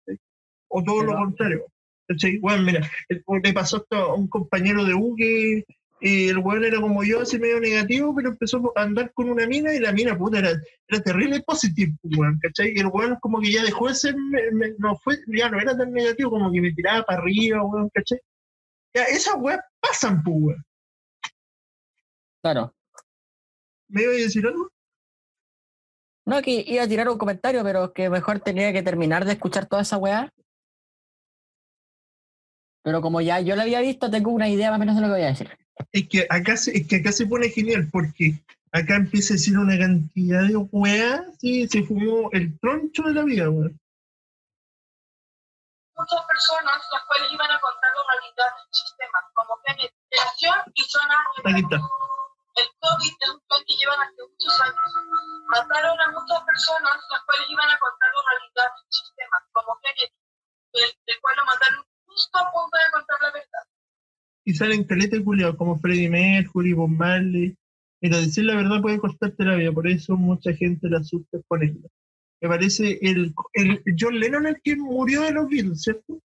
Speaker 2: ¿cachai? O todo lo contrario, ¿cachai? Bueno, mira, le pasó esto a un compañero de U que eh, el weón era como yo, así medio negativo, pero empezó a andar con una mina y la mina, puta, era, era terrible positivo, weón, ¿cachai? Y el weón como que ya dejó de ser, me- me- no fue, ya no era tan negativo, como que me tiraba para arriba, weón, ¿cachai? Ya, esas weas pasan, pues, weón.
Speaker 1: Claro.
Speaker 2: ¿Me iba a decir algo?
Speaker 1: No, que iba a tirar un comentario, pero que mejor tenía que terminar de escuchar toda esa weá. Pero como ya yo la había visto, tengo una idea más o menos de lo que voy a decir.
Speaker 2: Es que acá se, es que acá se pone genial porque acá empieza a decir una cantidad de weas, sí, se fumó el troncho de la vida, weón.
Speaker 3: Muchas personas las cuales iban a contar la realidad del sistema, como generación y zona.
Speaker 2: Aquí está.
Speaker 3: El COVID es un plan que llevan hace muchos años. Mataron a muchas personas las cuales iban a contar la realidad del sistema, como Kennedy, el, el cual lo mataron justo a punto de contar la verdad.
Speaker 2: Y salen caleta de culiados como Freddie Mercury, Bob Marley. Pero decir la verdad puede costarte la vida, por eso mucha gente la asusta con esto. Me parece el, el John Lennon el que murió de los Beatles, ¿cierto?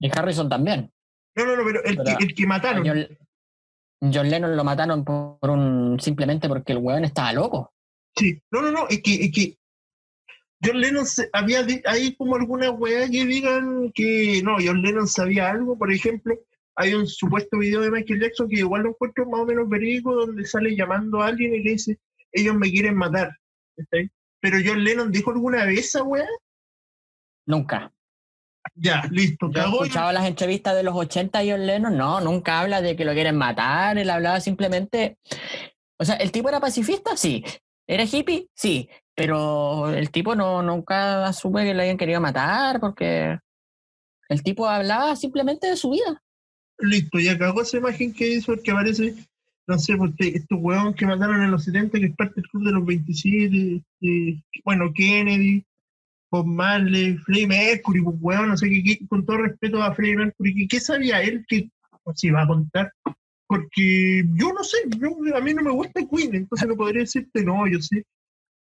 Speaker 1: Y Harrison también.
Speaker 2: No, no, no, pero el,
Speaker 1: Pero
Speaker 2: que, el que mataron.
Speaker 1: John, John Lennon lo mataron por un simplemente porque el weón estaba loco.
Speaker 2: Sí, no, no, no, es que, es que John Lennon se- había hay como alguna weá que digan que no, John Lennon sabía algo, por ejemplo, hay un supuesto video de Michael Jackson que igual lo encuentro más o menos verídico donde sale llamando a alguien y le dice, ellos me quieren matar. Pero John Lennon dijo alguna vez esa weá,
Speaker 1: Nunca.
Speaker 2: ya, listo,
Speaker 1: Yo
Speaker 2: cagó.
Speaker 1: escuchaba las entrevistas de los 80 y John Lennon, no, nunca habla de que lo quieren matar, él hablaba simplemente... O sea, ¿el tipo era pacifista? Sí. ¿Era hippie? Sí. Pero el tipo no nunca asume que lo hayan querido matar porque el tipo hablaba simplemente de su vida.
Speaker 2: Listo, ya cagó esa imagen que hizo el que aparece, no sé, porque estos huevón que mataron en los 70, que es parte del club de los 27, eh, bueno, Kennedy, Bob Marley, Freddie Mercury, pues no sé, qué- con todo respeto a Freddie Mercury, ¿qué, qué sabía él que se iba a contar? Porque yo no sé, yo- a mí no me gusta Queen, entonces no podría decirte, no, yo sé.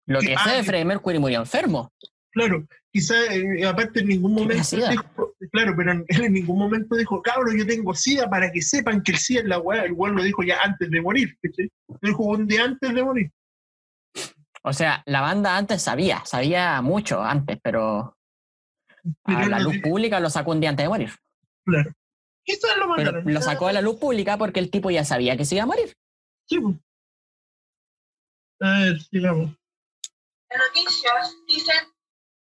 Speaker 1: Lo
Speaker 2: Que-
Speaker 1: que sé
Speaker 2: ah,
Speaker 1: de Freddie Mercury murió enfermo.
Speaker 2: Claro, quizá eh, aparte en ningún
Speaker 1: ¿Qué
Speaker 2: momento dijo, claro, pero en- él en ningún momento dijo, cabrón, yo tengo SIDA para que sepan que el SIDA es la weá, el weón lo dijo ya antes de morir, ¿cachai? Lo dijo un día antes de morir.
Speaker 1: O sea, la banda antes sabía, sabía mucho antes, pero
Speaker 2: Pero
Speaker 1: a la luz pública lo sacó un día antes de morir.
Speaker 2: Claro. Quizás lo
Speaker 1: Pero
Speaker 2: mataron.
Speaker 1: lo sacó a la luz pública porque el tipo ya sabía que se iba a morir.
Speaker 2: Sí, pues. A ver, sigamos.
Speaker 3: Las noticias dicen,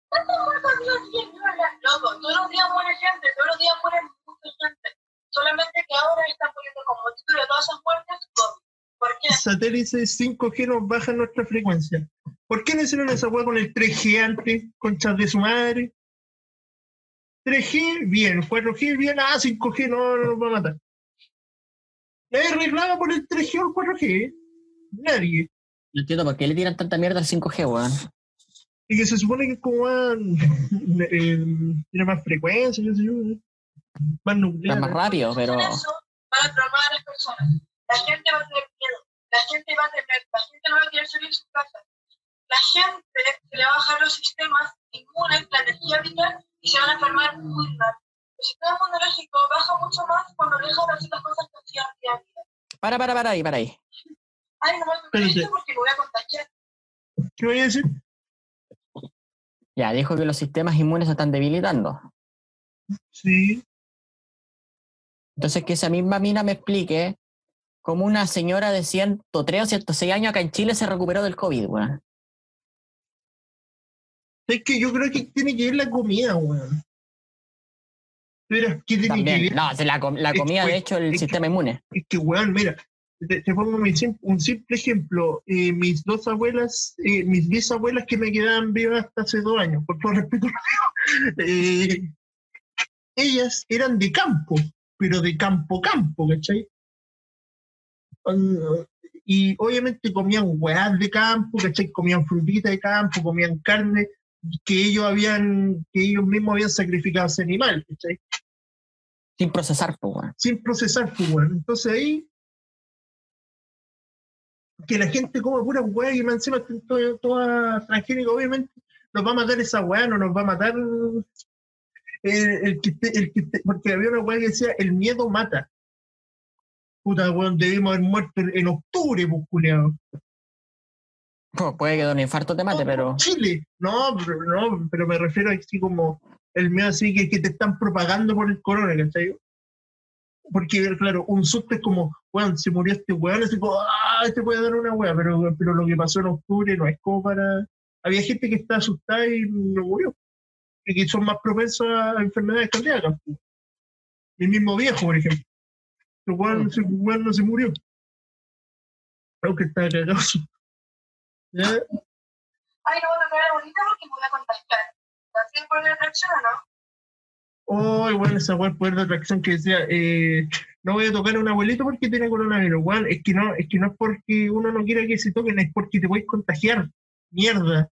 Speaker 3: ¿cuántos muertos días tienen? Loco, todos los días muere gente, todos los días muere mucha gente. Solamente que ahora están poniendo como título de todas esas muertes. ¿Por qué?
Speaker 2: Satélites 5G nos bajan nuestra frecuencia. ¿Por qué no hicieron esa weá con el 3G antes? Conchas de su madre. 3G, bien. 4G, bien. Ah, 5G, no, no nos va a matar. Nadie reclama por el 3G o el 4G. Nadie.
Speaker 1: No entiendo por qué le tiran tanta mierda al 5G, weón.
Speaker 2: Y que se supone que es como más, eh, tiene más frecuencia, qué sé yo, ¿eh? más
Speaker 1: Está
Speaker 2: nuclear.
Speaker 1: más rápido, pero.
Speaker 3: Van a traumar a las personas. La gente va a tener miedo, la gente va a temer, la gente no va a querer salir de su casa. La gente se le va a bajar los sistemas inmunes, la energía vital y se van a enfermar muy rápido. El sistema inmunológico baja mucho más cuando deja de hacer las cosas que hacían día a día.
Speaker 1: Para, para, para ahí, para ahí.
Speaker 3: Ay, no me
Speaker 2: Espérate.
Speaker 3: esto porque me voy a contagiar.
Speaker 2: ¿Qué voy a decir?
Speaker 1: Ya, dijo que los sistemas inmunes se están debilitando.
Speaker 2: Sí,
Speaker 1: Entonces, que esa misma mina me explique cómo una señora de 103 o 106 años acá en Chile se recuperó del COVID, weón.
Speaker 2: es que yo creo que tiene que ver la comida, weón. Pero, ¿qué tiene que
Speaker 1: También.
Speaker 2: ver?
Speaker 1: No, se la, com- la
Speaker 2: Es que,
Speaker 1: comida, de hecho, el
Speaker 2: que-
Speaker 1: sistema inmune.
Speaker 2: Es que, weón, mira, te, te pongo mi un simple ejemplo. Eh, mis dos abuelas, eh, mis bisabuelas que me quedaban vivas hasta hace dos años, por todo respeto, eh, ellas eran de campo, pero de campo campo, ¿cachai? Y obviamente comían weás de campo, ¿cachai? Comían frutita de campo, comían carne que ellos habían, que ellos mismos habían sacrificado a ese animal, ¿cachai?
Speaker 1: Sin procesar, pues,
Speaker 2: sin procesar, pues. Entonces ahí, que la gente coma pura weá y encima estén todo- toda transgénica, obviamente, nos va a matar esa weá, no nos va a matar el, el que esté- el que porque había una weá que decía, el miedo mata. Puta, weón, debimos haber muerto en, octubre, pues, culiao.
Speaker 1: Pu- Puede que de un infarto te mate, pero.
Speaker 2: Chile. No, pero, no, pero me refiero a así como el miedo así que, que te están propagando por el corona, ¿cachai? Porque, claro, un susto es como, weón, se murió este weón, así como, ah, este puede dar una weá, pero, pero lo que pasó en octubre no es como para. Había gente que está asustada y no murió. Y que son más propensos a enfermedades cardíacas. Mi mismo viejo, por ejemplo. El weón, weón no se murió. Aunque está cagado. ¿Ya?
Speaker 3: Ay, no voy a tocar a la bolita porque me voy a contagiar. ¿Así por la atracción o no?
Speaker 2: Oh, igual esa weá poder de atracción que decía, eh, no voy a tocar a un abuelito porque tiene coronavirus. Weón, es que no, es que no es porque uno no quiera que se toquen, es porque te puedes contagiar. Mierda.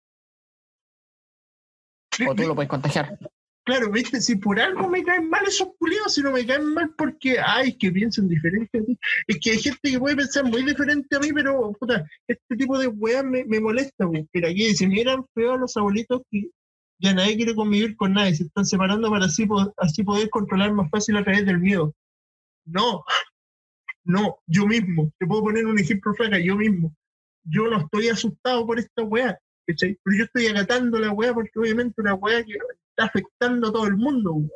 Speaker 1: O tú lo puedes contagiar.
Speaker 2: Claro, viste, si por algo me caen mal esos culiados, si no me caen mal porque, ay, que piensan diferente a ti. Es que hay gente que puede pensar muy diferente a mí, pero, puta, este tipo de weas me, me molesta, weón. Pero aquí dice, miran feo a los abuelitos que ya nadie quiere convivir con nadie, se están separando para así, así poder controlar más fácil a través del miedo. No, no, yo mismo, te puedo poner un ejemplo flaca, yo mismo. Yo no estoy asustado por esta ¿cachai? Pero yo estoy acatando la wea porque obviamente una wea que está afectando a todo el mundo, weón.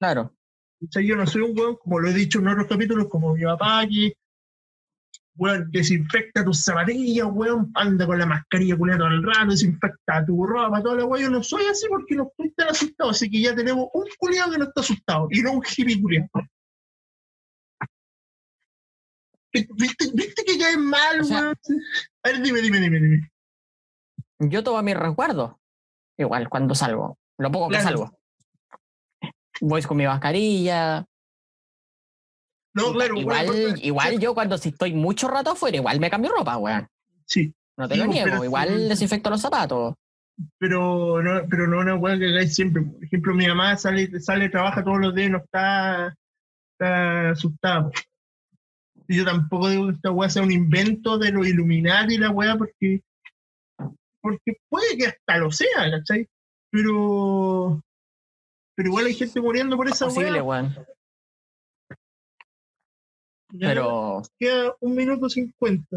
Speaker 1: Claro.
Speaker 2: ¿cachai? Yo no soy un weón, como lo he dicho en otros capítulos, como mi papá que weón, desinfecta tus zapatillas, weón, anda con la mascarilla culiada todo el rato, desinfecta tu ropa, toda la weón. Yo no soy así porque no estoy tan asustado, así que ya tenemos un culiado que no está asustado y no un hippie culiado. ¿Viste, ¿Viste que cae mal,
Speaker 1: O sea-
Speaker 2: weón? A ver, dime, dime, dime, dime.
Speaker 1: Yo tomo mi resguardo. Igual, cuando salgo. Lo poco que
Speaker 2: Claro.
Speaker 1: salgo. Voy con mi mascarilla.
Speaker 2: No, claro,
Speaker 1: igual, igual yo cuando si estoy mucho rato afuera, igual me cambio ropa, weón.
Speaker 2: Sí,
Speaker 1: No te lo niego.
Speaker 2: sí.
Speaker 1: Igual desinfecto los zapatos.
Speaker 2: pero no, pero no una weá que hagáis siempre. Por ejemplo, mi mamá sale, sale, trabaja todos los días y no está, está asustada. Y yo tampoco digo que esta weá sea un invento de los Illuminati y la weá, porque, porque puede que hasta lo sea, ¿cachai? Pero, pero igual hay gente muriendo por esa weá. Ya
Speaker 1: Pero,
Speaker 2: Queda un minuto cincuenta.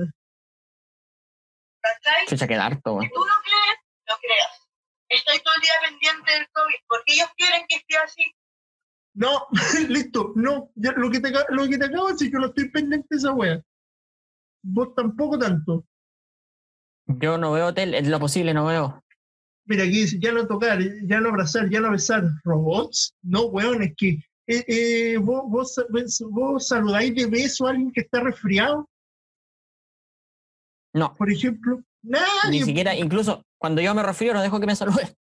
Speaker 3: ¿Cachai?
Speaker 1: chucha, queda harto,
Speaker 3: Si tú lo crees, lo creas. Estoy todo el día pendiente del COVID porque ellos quieren que esté así.
Speaker 2: No, listo, no. Ya, lo, que te, acabo- lo que te acabo de decir, yo no estoy pendiente de esa weá. Vos tampoco tanto.
Speaker 1: Yo no veo tele, en lo posible no veo.
Speaker 2: Mira, aquí dice, ya no tocar, ya no abrazar, ya no besar. ¿Robots? No, weón, es que eh, eh, vos, vos, vos- saludáis de beso a alguien que está resfriado,
Speaker 1: No,
Speaker 2: por ejemplo.
Speaker 1: ni
Speaker 2: Nadie.
Speaker 1: siquiera, incluso cuando yo me refiero, no dejo que me salude.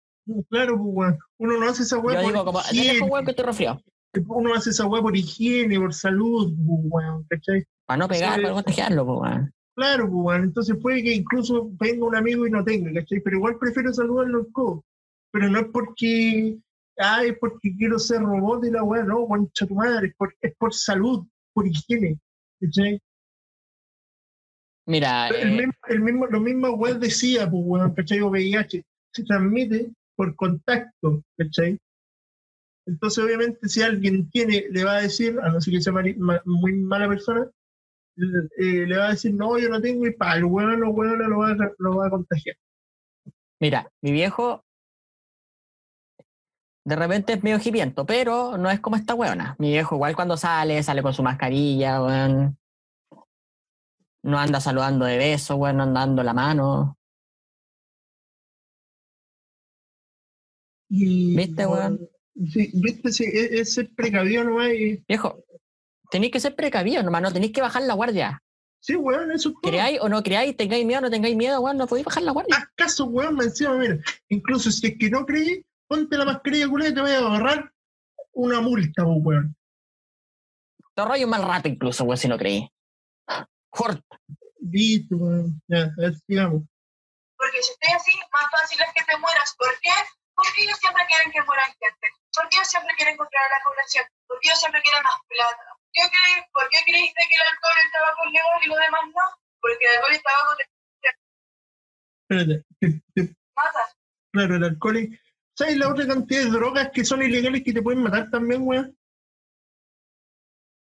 Speaker 2: Claro, pues. Uno no hace esa weá
Speaker 1: Yo
Speaker 2: por
Speaker 1: digo como, weón que estoy resfriado.
Speaker 2: Uno hace esa weá por higiene, por salud, pues, ¿cachai?
Speaker 1: Para no pegar, para no contagiarlo, pues.
Speaker 2: Claro, pues. Entonces puede que incluso venga un amigo y no tenga, ¿cachai? Pero igual prefiero saludarlo codo. Pero no es porque, ah, es porque quiero ser robot y la weá, no, concha tu madre, es por, es por salud, por higiene, ¿cachai?
Speaker 1: Mira,
Speaker 2: El
Speaker 1: eh,
Speaker 2: mismo, el mismo, lo mismo weón decía, pues, weón, ¿cachai? O VIH, se transmite por contacto, ¿cachai? Entonces, obviamente, si alguien tiene, le va a decir, a no ser que sea mari- ma- muy mala persona, eh, le va a decir, no, yo no tengo, y para el weón o weón lo va, a, lo va a contagiar.
Speaker 1: mira, mi viejo de repente es medio hipiento, pero no es como esta weona. Mi viejo igual cuando sale, sale con su mascarilla, weón. No anda saludando de beso, weón, no anda dando la mano.
Speaker 2: Y,
Speaker 1: ¿Viste, weón?
Speaker 2: Sí, viste, sí, es, es ser precavido nomás. Y,
Speaker 1: Viejo, tenéis que ser precavidos, nomás, no tenéis que bajar la guardia.
Speaker 2: sí, weón, eso es todo.
Speaker 1: Creáis o no creáis, tengáis miedo o no tengáis miedo, weón, no podéis bajar la guardia.
Speaker 2: Haz caso, weón, me encima, mira. Incluso si es que no creí, ponte la mascarilla culera y te voy a agarrar una multa, pues, weón.
Speaker 1: Te rollo un mal rato incluso, weón, si no creí. Jort,
Speaker 2: Listo, weón. Ya, a ver, sigamos.
Speaker 3: Porque si estoy así, más fácil es que te mueras. ¿Por qué? Porque ellos siempre quieren que mueran gente. Porque ellos siempre quieren controlar a la población. Porque ellos siempre quieren más plata. ¿Qué creí? ¿Por qué creíste que el alcohol y el tabaco es legal y lo demás no? Porque el alcohol y el tabaco te
Speaker 2: Espérate, te- te-
Speaker 3: matan.
Speaker 2: claro, el alcohol. y- ¿Sabes la otra cantidad de drogas que son ilegales que te pueden matar también, weón?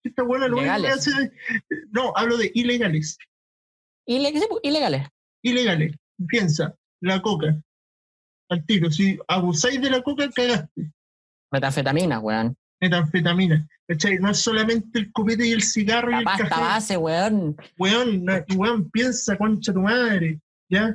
Speaker 2: Esta buena lo único que hace. No, hablo de ilegales.
Speaker 1: Pues, ilegales.
Speaker 2: Ilegales. Piensa, la coca. Al tiro, si abusáis de la coca, cagaste.
Speaker 1: Metanfetamina, weón.
Speaker 2: Metanfetamina. ¿Cachai? No es solamente el copete y el cigarro y
Speaker 1: La
Speaker 2: el
Speaker 1: pasta
Speaker 2: café.
Speaker 1: base, weón.
Speaker 2: Weón, weón, piensa, concha tu madre. ¿Ya?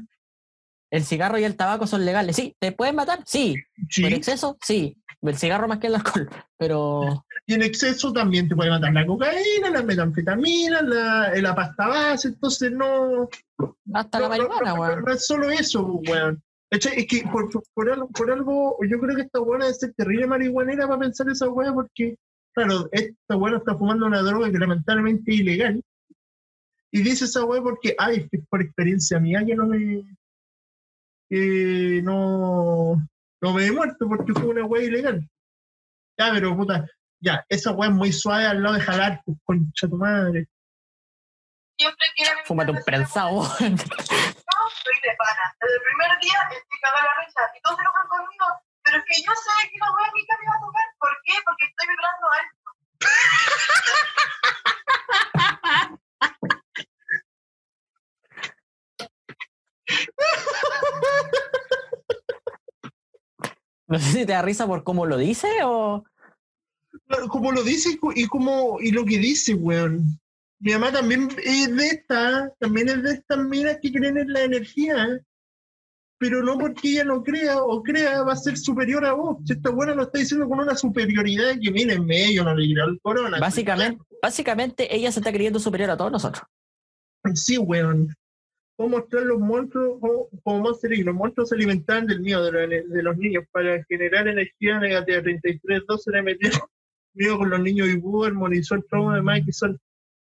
Speaker 1: El cigarro y el tabaco son legales. Sí, ¿te pueden matar? Sí.
Speaker 2: Sí,
Speaker 1: ¿Por exceso? Sí. El cigarro más que el alcohol, pero
Speaker 2: Y en exceso también te puede matar la cocaína, la metanfetamina, la, la pasta base, entonces no,
Speaker 1: hasta la
Speaker 2: no,
Speaker 1: marihuana,
Speaker 2: no,
Speaker 1: weón.
Speaker 2: no es solo eso, weón. ¿Cachai? Es que por, algo, por algo, yo creo que esta buena debe ser terrible marihuanera para pensar esa weá, porque, claro, esta buena está fumando una droga que lamentablemente es ilegal. Y dice esa weá porque, ay, por experiencia mía que no me. Que no. no me he muerto porque fue una weá ilegal. Ya, pero puta, ya, esa weá es muy suave al lado de jalar, pues, concha tu madre.
Speaker 3: Siempre quieren
Speaker 1: Fúmate un prensado.
Speaker 3: No, soy de pana. Desde el primer día estoy cagada la risa. Y todos se enojan conmigo. Pero es que yo sé que la wea nunca me va a tocar. ¿Por qué? Porque estoy vibrando alto.
Speaker 1: No sé si te da risa por cómo lo dice o.
Speaker 2: Como lo dice y co- y como y lo que dice, weón. Mi mamá también es de esta, también es de estas minas que creen en la energía, pero no porque ella no crea o crea va a ser superior a vos. Si esta buena lo está diciendo con una superioridad que viene en medio, no le dirá el corona.
Speaker 1: Básicamente, básicamente ella se está creyendo superior a todos nosotros.
Speaker 2: Sí, weón. Cómo mostrar los monstruos, cómo Monster Inc. los monstruos se alimentaban del miedo de, los- de los niños para generar energía negativa. 33-2 se le metió miedo con los niños y Boo armonizó el trauma de Mike y Sol.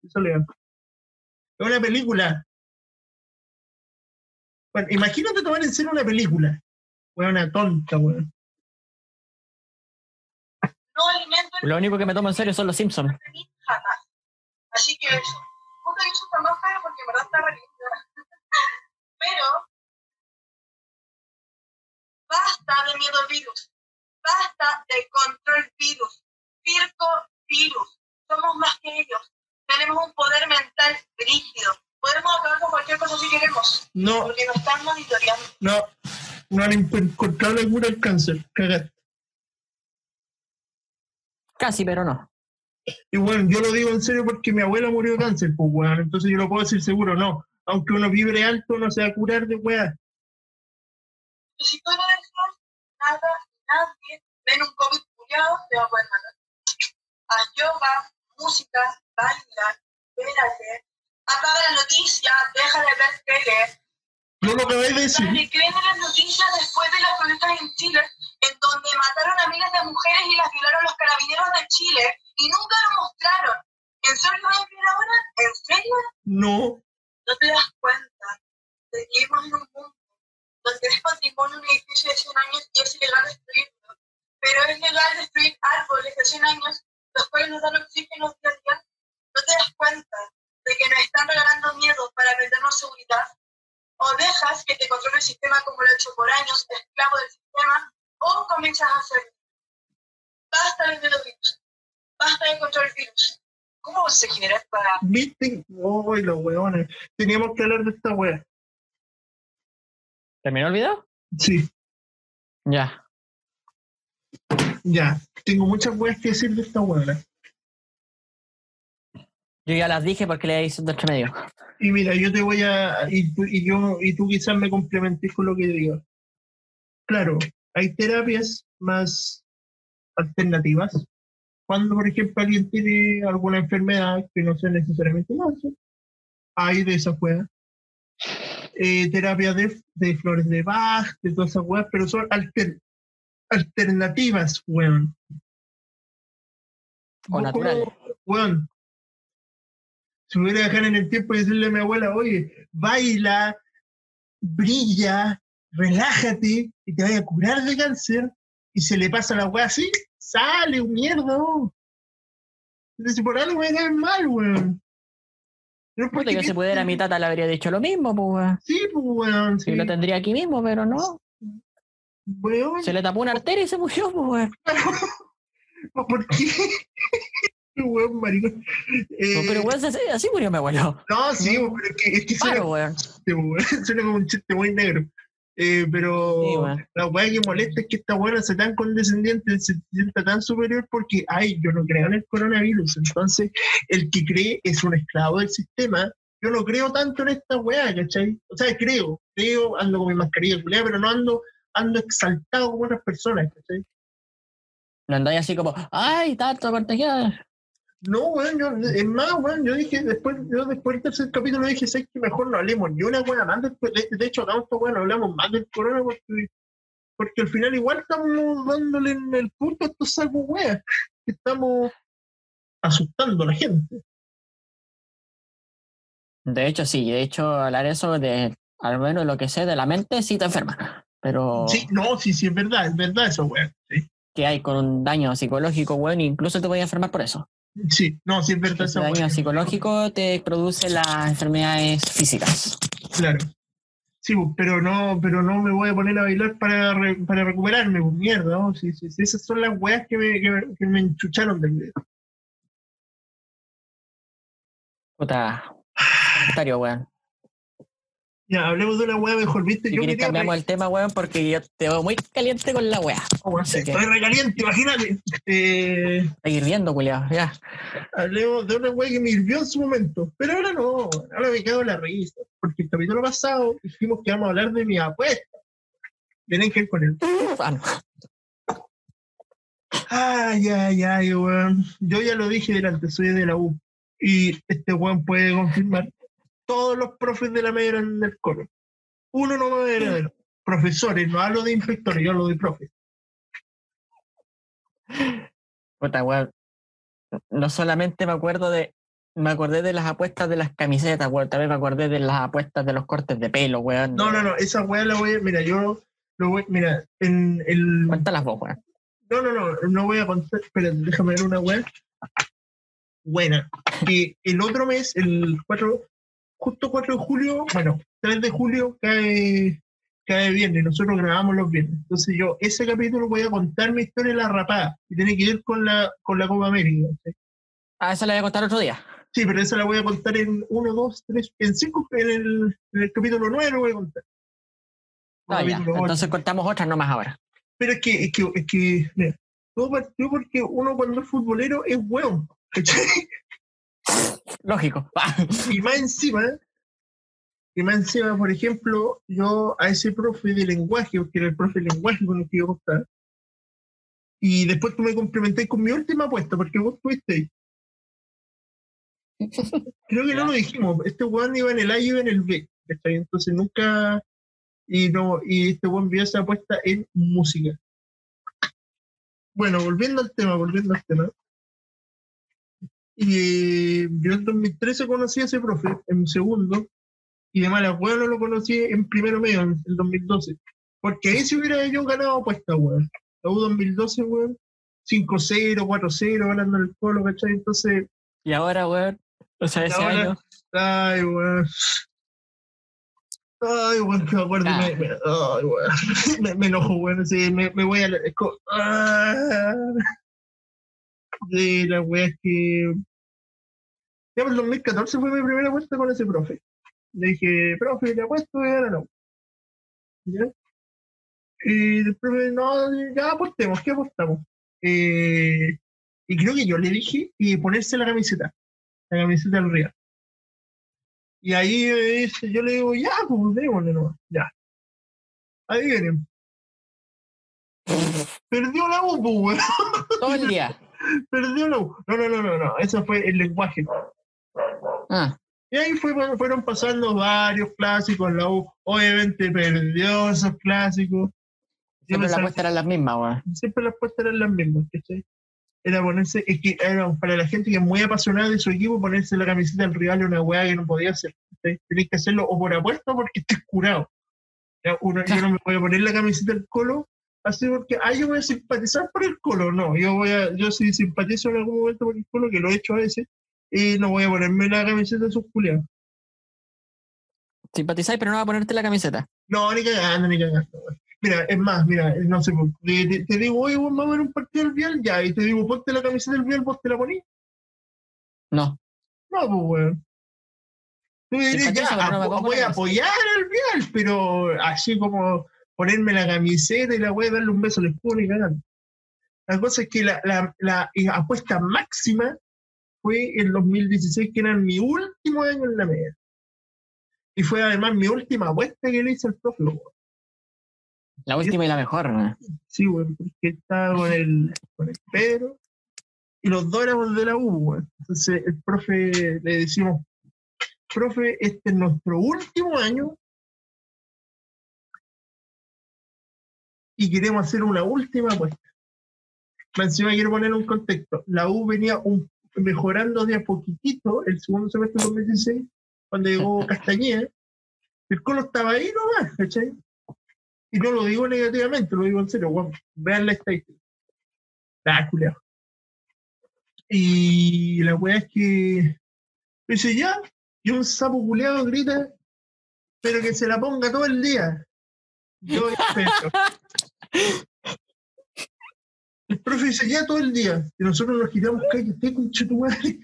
Speaker 2: y. Es una película. Bueno, imagínate tomar en serio una película. Weón, una tonta, weón.
Speaker 3: No alimento
Speaker 1: Lo único que me tomo en serio son los Simpsons.
Speaker 3: jamás. Así que eso. Puta, yo está más feo porque en verdad está. Pero basta de miedo al virus. Basta de control virus. Circo virus. Somos más que ellos. Tenemos un poder mental rígido. Podemos acabar con cualquier cosa si queremos.
Speaker 2: No,
Speaker 3: Porque nos están monitoreando.
Speaker 2: no. No han encontrado la cura al cáncer. Cagaste.
Speaker 1: Casi, pero no.
Speaker 2: Y bueno, yo lo digo en serio porque mi abuela murió de cáncer, pues weón. Entonces yo lo puedo decir seguro, no. Aunque uno vibre alto, no se va a curar de weá.
Speaker 3: Y si tú no deseas, nada, nadie, ven un COVID culiado, te va a poder matar. Haz yoga, música, baila, espérate, apaga la noticia, deja de ver tele.
Speaker 2: No lo acabáis de decir.
Speaker 3: Dale, creen en las noticias después de las protestas en Chile, en donde mataron a miles de mujeres y las violaron los carabineros de Chile, y nunca lo mostraron. ¿En serio a creer ahora? ¿En serio?
Speaker 2: No.
Speaker 3: No te das cuenta de que vivimos en un mundo donde es patrimonio un edificio de 100 años y es ilegal destruirlo. Pero es legal destruir árboles de 100 años, los cuales nos dan oxígeno día a día. No te das cuenta de que nos están regalando miedo para vendernos seguridad. O dejas que te controle el sistema como lo he hecho por años, esclavo del sistema, o comienzas a hacer. Basta de los virus. Basta de control virus. ¿Cómo se genera para
Speaker 2: ¿Viste? Uy, los weones. Teníamos que hablar de esta wea.
Speaker 1: ¿Terminó el video?
Speaker 2: Sí,
Speaker 1: Ya.
Speaker 2: ya. Tengo muchas weas que decir de esta wea.
Speaker 1: Yo ya las dije porque le hice entre medio.
Speaker 2: Y mira, yo te voy a. Y tú, y yo, y tú quizás me complementes con lo que digo. Claro, hay terapias más alternativas. Cuando, por ejemplo, alguien tiene alguna enfermedad que no sea necesariamente cáncer, hay de esas weas. Eh, terapias de, de flores de Bach, de todas esas weas, pero son alter- alternativas, weón.
Speaker 1: O naturales.
Speaker 2: weón, si me hubiera dejar en el tiempo y decirle a mi abuela, oye, baila, brilla, relájate y te vaya a curar de cáncer, y se le pasa la weá así, sale un mierda. oh. Entonces, por algo me caen mal, weón. No es porque
Speaker 1: que si pudiera mi tata le habría dicho lo mismo, pues, weón.
Speaker 2: Sí, pues, weón.
Speaker 1: Sí,
Speaker 2: Sí,
Speaker 1: lo tendría aquí mismo, pero no.
Speaker 2: weón.
Speaker 1: Se le tapó una arteria y se murió, pues, weón.
Speaker 2: ¿Por qué? weón, maricón. Eh,
Speaker 1: Pero, weón, así, así murió mi abuelo.
Speaker 2: no, sí, pero es que, es que suena,
Speaker 1: Paro, weón.
Speaker 2: weón. Suena como un chiste muy negro. Eh, pero
Speaker 1: Sí,
Speaker 2: la weá que molesta es que esta weá sea tan condescendiente, se sienta tan superior porque, ay, yo no creo en el coronavirus. Entonces, el que cree es un esclavo del sistema. Yo no creo tanto en esta weá, ¿cachai? O sea, creo, creo, ando con mi mascarilla culiada, pero no ando, ando exaltado como otras personas, ¿cachai?
Speaker 1: No andáis así como, ay, tanto contagiado.
Speaker 2: No, weón, yo, es más, weón, yo dije, después, yo después del tercer capítulo dije, sé que mejor no hablemos ni una buena más después, de, de hecho, acá weón, hablamos más del corona porque, porque al final igual estamos dándole en el punto a estos sacos weas, que estamos asustando a la gente.
Speaker 1: De hecho, sí, de hecho, hablar eso de, al menos lo que sé de la mente, sí te enferma. Pero
Speaker 2: Sí, no, sí, sí, es verdad, es verdad eso, weón. Sí,
Speaker 1: que hay con un daño psicológico, weón, incluso te voy a enfermar por eso.
Speaker 2: Sí, no, sí, es verdad
Speaker 1: Ese
Speaker 2: esa
Speaker 1: daño psicológico te produce las enfermedades físicas.
Speaker 2: Claro. Sí, pero no, pero no me voy a poner a bailar para, re- para recuperarme, pues mierda, ¿no? Sí, sí, sí, esas son las weas que me, que me, que me enchucharon del video.
Speaker 1: Puta. Comentario, weón.
Speaker 2: Ya, hablemos de una wea mejor, ¿viste?
Speaker 1: Si
Speaker 2: Yo quería
Speaker 1: cambiamos el tema, weón, porque yo te veo muy caliente con la weá.
Speaker 2: Oh,
Speaker 1: que-
Speaker 2: Estoy recaliente, imagínate. Eh,
Speaker 1: Está hirviendo, culiao, ya.
Speaker 2: hablemos de una wea que me hirvió en su momento. Pero ahora no, ahora me cago en la risa. Porque el capítulo pasado dijimos que íbamos a hablar de mi apuesta. Tienen que con el
Speaker 1: Ah, no.
Speaker 2: Ay, ay, ay, weón. Yo ya lo dije delante, soy de la U. Y este weón puede confirmar. Todos los profes de la media eran del coro. Uno no era Profesores, no hablo de inspectores, yo hablo de profes.
Speaker 1: Puta, weón. No solamente me acuerdo de. Me acordé de las apuestas de las camisetas, weón. También me acordé de las apuestas de los cortes de pelo, weón.
Speaker 2: No, no, no, esa weá la voy a. Mira, yo lo voy. Mira, en el.
Speaker 1: Cuéntalas vos, weón.
Speaker 2: No, no, no, no voy a contar. Espera, déjame ver una weá. Buena. Que el otro mes, el 4, justo 4 de julio, bueno, 3 de julio cae, cae viernes. Nosotros grabamos los viernes. Entonces yo, ese capítulo voy a contar mi historia de la rapada. Y tiene que ver con la, con la Copa América. ¿sí?
Speaker 1: Ah, eso la voy a contar otro día.
Speaker 2: Sí, pero esa la voy a contar en 1, 2, 3, en 5, en el, en el capítulo 9 lo voy a contar.
Speaker 1: Ah, ya. Entonces contamos otras nomás ahora.
Speaker 2: Pero es que, es que, es que, mira, todo partió porque uno cuando es futbolero es hueón. ¿cachai?
Speaker 1: Lógico.
Speaker 2: Y más encima, y más encima, por ejemplo, yo a ese profe de lenguaje, que era el profe de lenguaje con el que yo costaba, y después tú me complementé con mi última apuesta, porque vos ahí. Creo que no lo dijimos, este weón iba en el A y iba en el B, ¿cachai? Entonces nunca, y no, y este weón vio esa apuesta en música. Bueno, volviendo al tema, volviendo al tema. Y yo en 2013 conocí a ese profe, en segundo, y de mala hueá no lo conocí en primero medio, en el 2012. Porque ahí si hubiera yo ganado apuesta, weón. La U 2012, weón. 5-0, 4-0, ganando el polo, ¿cachai? Entonces,
Speaker 1: Y ahora, weón. O sea, ese
Speaker 2: ahora-
Speaker 1: año.
Speaker 2: ay, weón. Ay, weón, que me acuerdo. Me, me- ay, weón. Me, me enojo, weón. Sí, me, me voy a. la- ah. De la weá es que. Ya por el 2014 fue mi primera apuesta con ese profe. Le dije, profe, le apuesto y ahora no. ¿Ya? Y el profe, no, ya apostemos, ¿qué apostamos? Eh, y creo que yo le dije y ponerse la camiseta, la camiseta del Real. Y ahí dice, yo le digo, ya, pues démosle nomás, ya. Ahí vienen. Perdió la U, pues, weón.
Speaker 1: Todo el día.
Speaker 2: Perdió la U. No, no, no, no, no. Eso fue el lenguaje.
Speaker 1: Ah,
Speaker 2: Y ahí fue, fueron pasando varios clásicos. La U obviamente perdió esos clásicos.
Speaker 1: Siempre la
Speaker 2: pensaba
Speaker 1: apuesta eran las mismas,
Speaker 2: que siempre las puestas eran las mismas, ¿cachai? Era ponerse, es que era para la gente que es muy apasionada de su equipo, ponerse la camiseta del rival una weá que no podía hacer. ¿cachai? Tenés que hacerlo o por apuesta o porque estés curado. Uno- yo no me voy a poner la camiseta del colo así porque, ah, yo voy a simpatizar por el colo. No, yo voy a, yo si simpatizo en algún momento por el colo, que lo he hecho a veces, y no voy a ponerme la camiseta de sus culiados.
Speaker 1: Simpatizáis, pero no va a ponerte la camiseta.
Speaker 2: No, ni cagando, ni cagando. Mira, es más, mira, no sé, pues, te, te- digo, oye, vos, vamos a ver un partido del Vial, ya, y te digo, ponte la camiseta del Vial, vos te la ponís.
Speaker 1: No.
Speaker 2: No, pues, weón. Tú dirías, ya,
Speaker 1: no
Speaker 2: voy a apoyar al Vial, pero así como ponerme la camiseta y la voy a darle un beso al escudo y cagando. La cosa es que la, la, la apuesta máxima fue en 2016, que era mi último año en la media. Y fue además mi última apuesta que le hice al profe.
Speaker 1: La última y la mejor, weón.
Speaker 2: Sí, weón, porque estaba con el, con el Pedro y los dos éramos de la U, weón. Entonces el profe le decimos, profe, este es nuestro último año y queremos hacer una última apuesta. Encima quiero poner un contexto. La U venía un- mejorando de a poquitito el segundo semestre de 2016, cuando llegó Castañeda. El Colo estaba ahí nomás, ¿cachai? Y no lo digo negativamente, lo digo en serio, weón. Vean la estadística. Ah, culiao. Y la weá es que dice ya, y un sapo culeado grita, pero que se la ponga todo el día. Yo espero. El profe dice ya todo el día. Y nosotros nos quitamos, cállate, concha tu madre.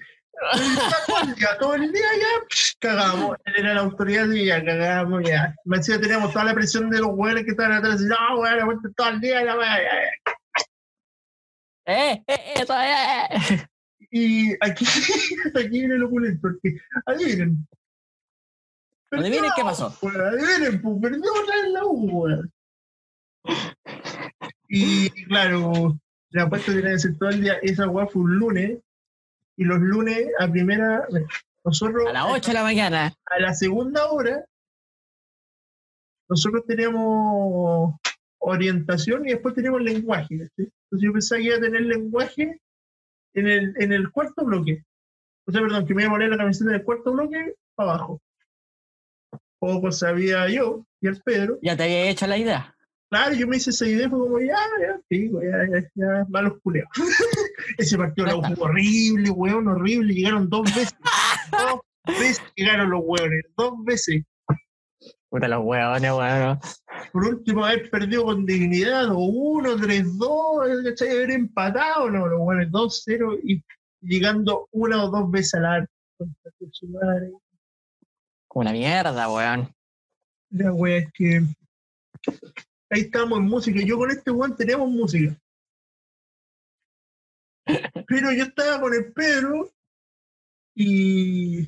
Speaker 2: Todo el día, todo el día ya psh, cagamos. Él era la autoridad y ya cagamos, ya. Me decía, teníamos toda la presión de los hueones que estaban atrás. Y, no, aguanta todo el día, la ya".
Speaker 1: ¡Eh, eh, eh, eso, eh!
Speaker 2: Y aquí, aquí viene lo opulento, porque adivinen.
Speaker 1: Adivinen qué pasó.
Speaker 2: Adivinen, pues perdió otra vez la U, weón. Y claro, la apuesta tenía que ser todo el día. Esa weá fue un lunes. Y los lunes, a primera, nosotros,
Speaker 1: A las 8 de la mañana.
Speaker 2: a la segunda hora, nosotros teníamos orientación y después teníamos lenguaje. ¿sí? Entonces yo pensaba que iba a tener lenguaje en el, en el cuarto bloque. O sea, perdón, que me iba a poner la camiseta del cuarto bloque para abajo. Poco sabía yo y el Pedro.
Speaker 1: Ya te había hecho la idea.
Speaker 2: Claro, yo me hice esa idea, fue como, ya, ya, sí, ya, ya, ya, malos culeados. Ese partido jugó horrible, weón, horrible. Llegaron dos veces. dos veces llegaron los hueones, dos veces.
Speaker 1: Puta los huevones, weón.
Speaker 2: Por último, haber perdido con dignidad, o 1, 3, 2, ¿cachai? Haber empatado, no, los hueones 2, 0 y llegando una o dos veces al arco.
Speaker 1: La mierda, weón.
Speaker 2: La wea es que ahí estábamos en música. Yo con este weón teníamos música. Pero yo estaba con el Pedro y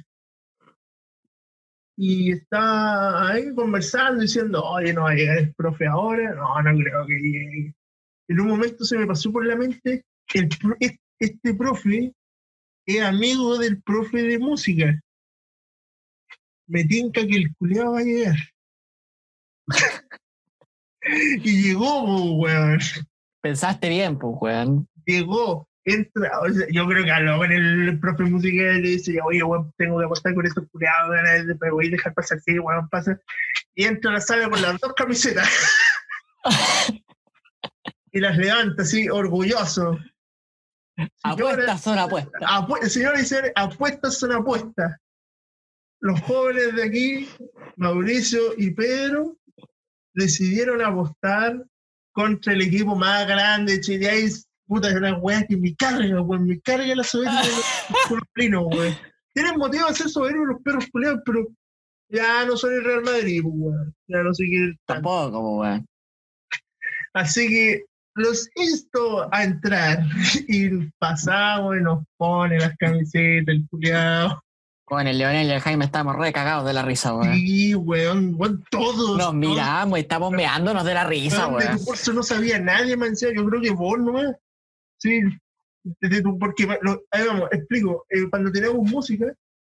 Speaker 2: y estaba ahí conversando diciendo, oye, no va a profe ahora, no, no creo que. En un momento se me pasó por la mente que este profe es amigo del profe de música. Me tinca que el culiado va a llegar. y llegó, po, weón.
Speaker 1: Pensaste bien, pues, weón.
Speaker 2: Llegó, entra. o sea, yo creo que habló con el profe de música le dice, oye, weón, tengo que apostar con estos culiados, weón, me voy a dejar pasar, sí, weón, pasa. Y entra a la sala con las dos camisetas. y las levanta así, orgulloso.
Speaker 1: Apuestas son apuestas.
Speaker 2: Apu- señoras y señores, apuestas son apuestas. Los jóvenes de aquí, Mauricio y Pedro, decidieron apostar contra el equipo más grande de Chile. Ahí, puta, es una weá que me carga, weón, me carga la soberbia de los colombolinos, weón. Tienen motivo de ser soberbios los perros culiados, pero ya no son el Real Madrid, pues, weón. Ya no sé qué.
Speaker 1: Tampoco, pues, weón.
Speaker 2: Así que los insto a entrar y pasamos y nos pone las camisetas, el culiado.
Speaker 1: Con el Leonel y el Jaime estamos re cagados de la risa, weón.
Speaker 2: Sí, weón, weón, todos.
Speaker 1: Nos miramos y estamos meándonos de la risa,
Speaker 2: Weón, de tu curso no sabía nadie, man. Yo creo que vos nomás. Sí, desde tu, porque lo- ahí vamos, explico. eh, cuando teníamos música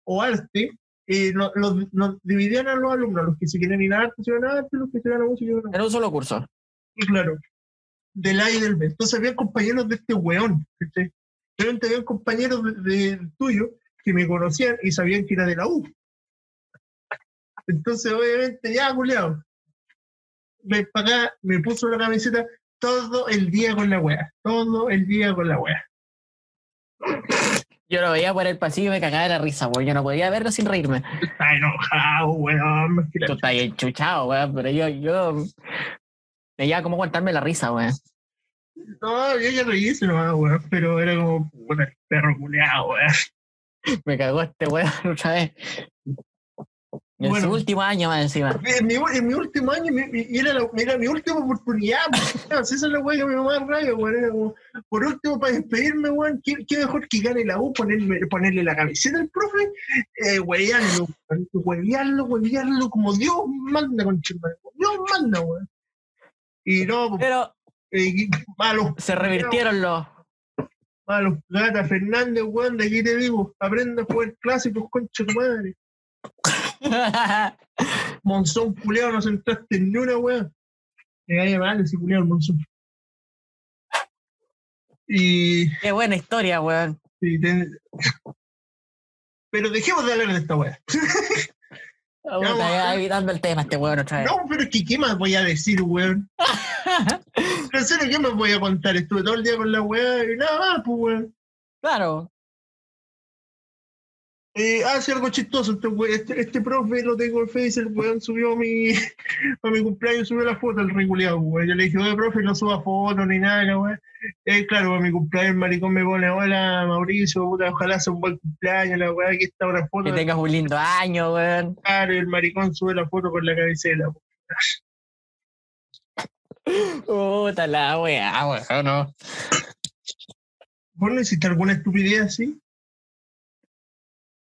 Speaker 2: o arte, eh, nos dividían a los alumnos, los que se quieren ir a arte, se iban a arte, los que se iban a música.
Speaker 1: Era un solo curso.
Speaker 2: Y claro, del A y del B. Entonces había compañeros de este weón, ¿cachai? Realmente había compañeros de, de- tuyo que me conocían y sabían que era de la U. Entonces, obviamente, ya, culiao. Me acá, me puso la camiseta todo el día con la wea. Todo el día con la wea.
Speaker 1: Yo lo veía por el pasillo y me cagaba de la risa, weón. Yo no podía verlo sin reírme.
Speaker 2: Está enojado, weón.
Speaker 1: Tú estás enchuchado, weón. Pero yo, yo. Veía cómo aguantarme la risa, weón.
Speaker 2: No, yo ya reíse nomás, weón. Pero era como, el perro culeado, weón.
Speaker 1: Me cagó este weón otra vez. En
Speaker 2: Bueno.
Speaker 1: su último año más encima.
Speaker 2: En mi, en mi último año mi- mi- era, la- era mi última oportunidad. Esa es la weá que me va a dar rabia, weón. Como, por último, para despedirme, weón, ¿qué, qué mejor que gane la U, ponerle la camiseta al profe, eh, huevearlo, huevearlo, huevearlo como Dios manda, con Dios manda, weón. Y no, pues,
Speaker 1: Pero
Speaker 2: eh, malos,
Speaker 1: se revirtieron los.
Speaker 2: Malos. Gata Fernández, weón, de aquí te digo, aprende a jugar clásicos, concha tu madre. Monzón culeado, no sentaste en una weón. Me cae mal ese culeado el Monzón. Y,
Speaker 1: Qué buena historia, weón.
Speaker 2: ten- Pero dejemos de hablar de esta weá.
Speaker 1: Evitando el tema este weón otra vez.
Speaker 2: No, pero es que ¿qué más voy a decir, weón? En serio, ¿qué más voy a contar? Estuve todo el día con la weá y nada más, pues weón.
Speaker 1: claro.
Speaker 2: Eh, hace algo chistoso, este, este, este profe lo tengo en Face, el weón subió mi, a mi cumpleaños, subió la foto, el regulado, weón. Yo le dije, oye, profe, no suba foto ni nada, weón. Eh, claro, para mi cumpleaños el maricón me pone, hola, Mauricio, puta, ojalá sea un buen cumpleaños, la weá, aquí está una foto.
Speaker 1: Que tengas un lindo año, weón.
Speaker 2: Claro, y el maricón sube la foto con la cabecera. weón.
Speaker 1: Puta la weá, weón, no.
Speaker 2: ¿Vos no hiciste alguna estupidez así?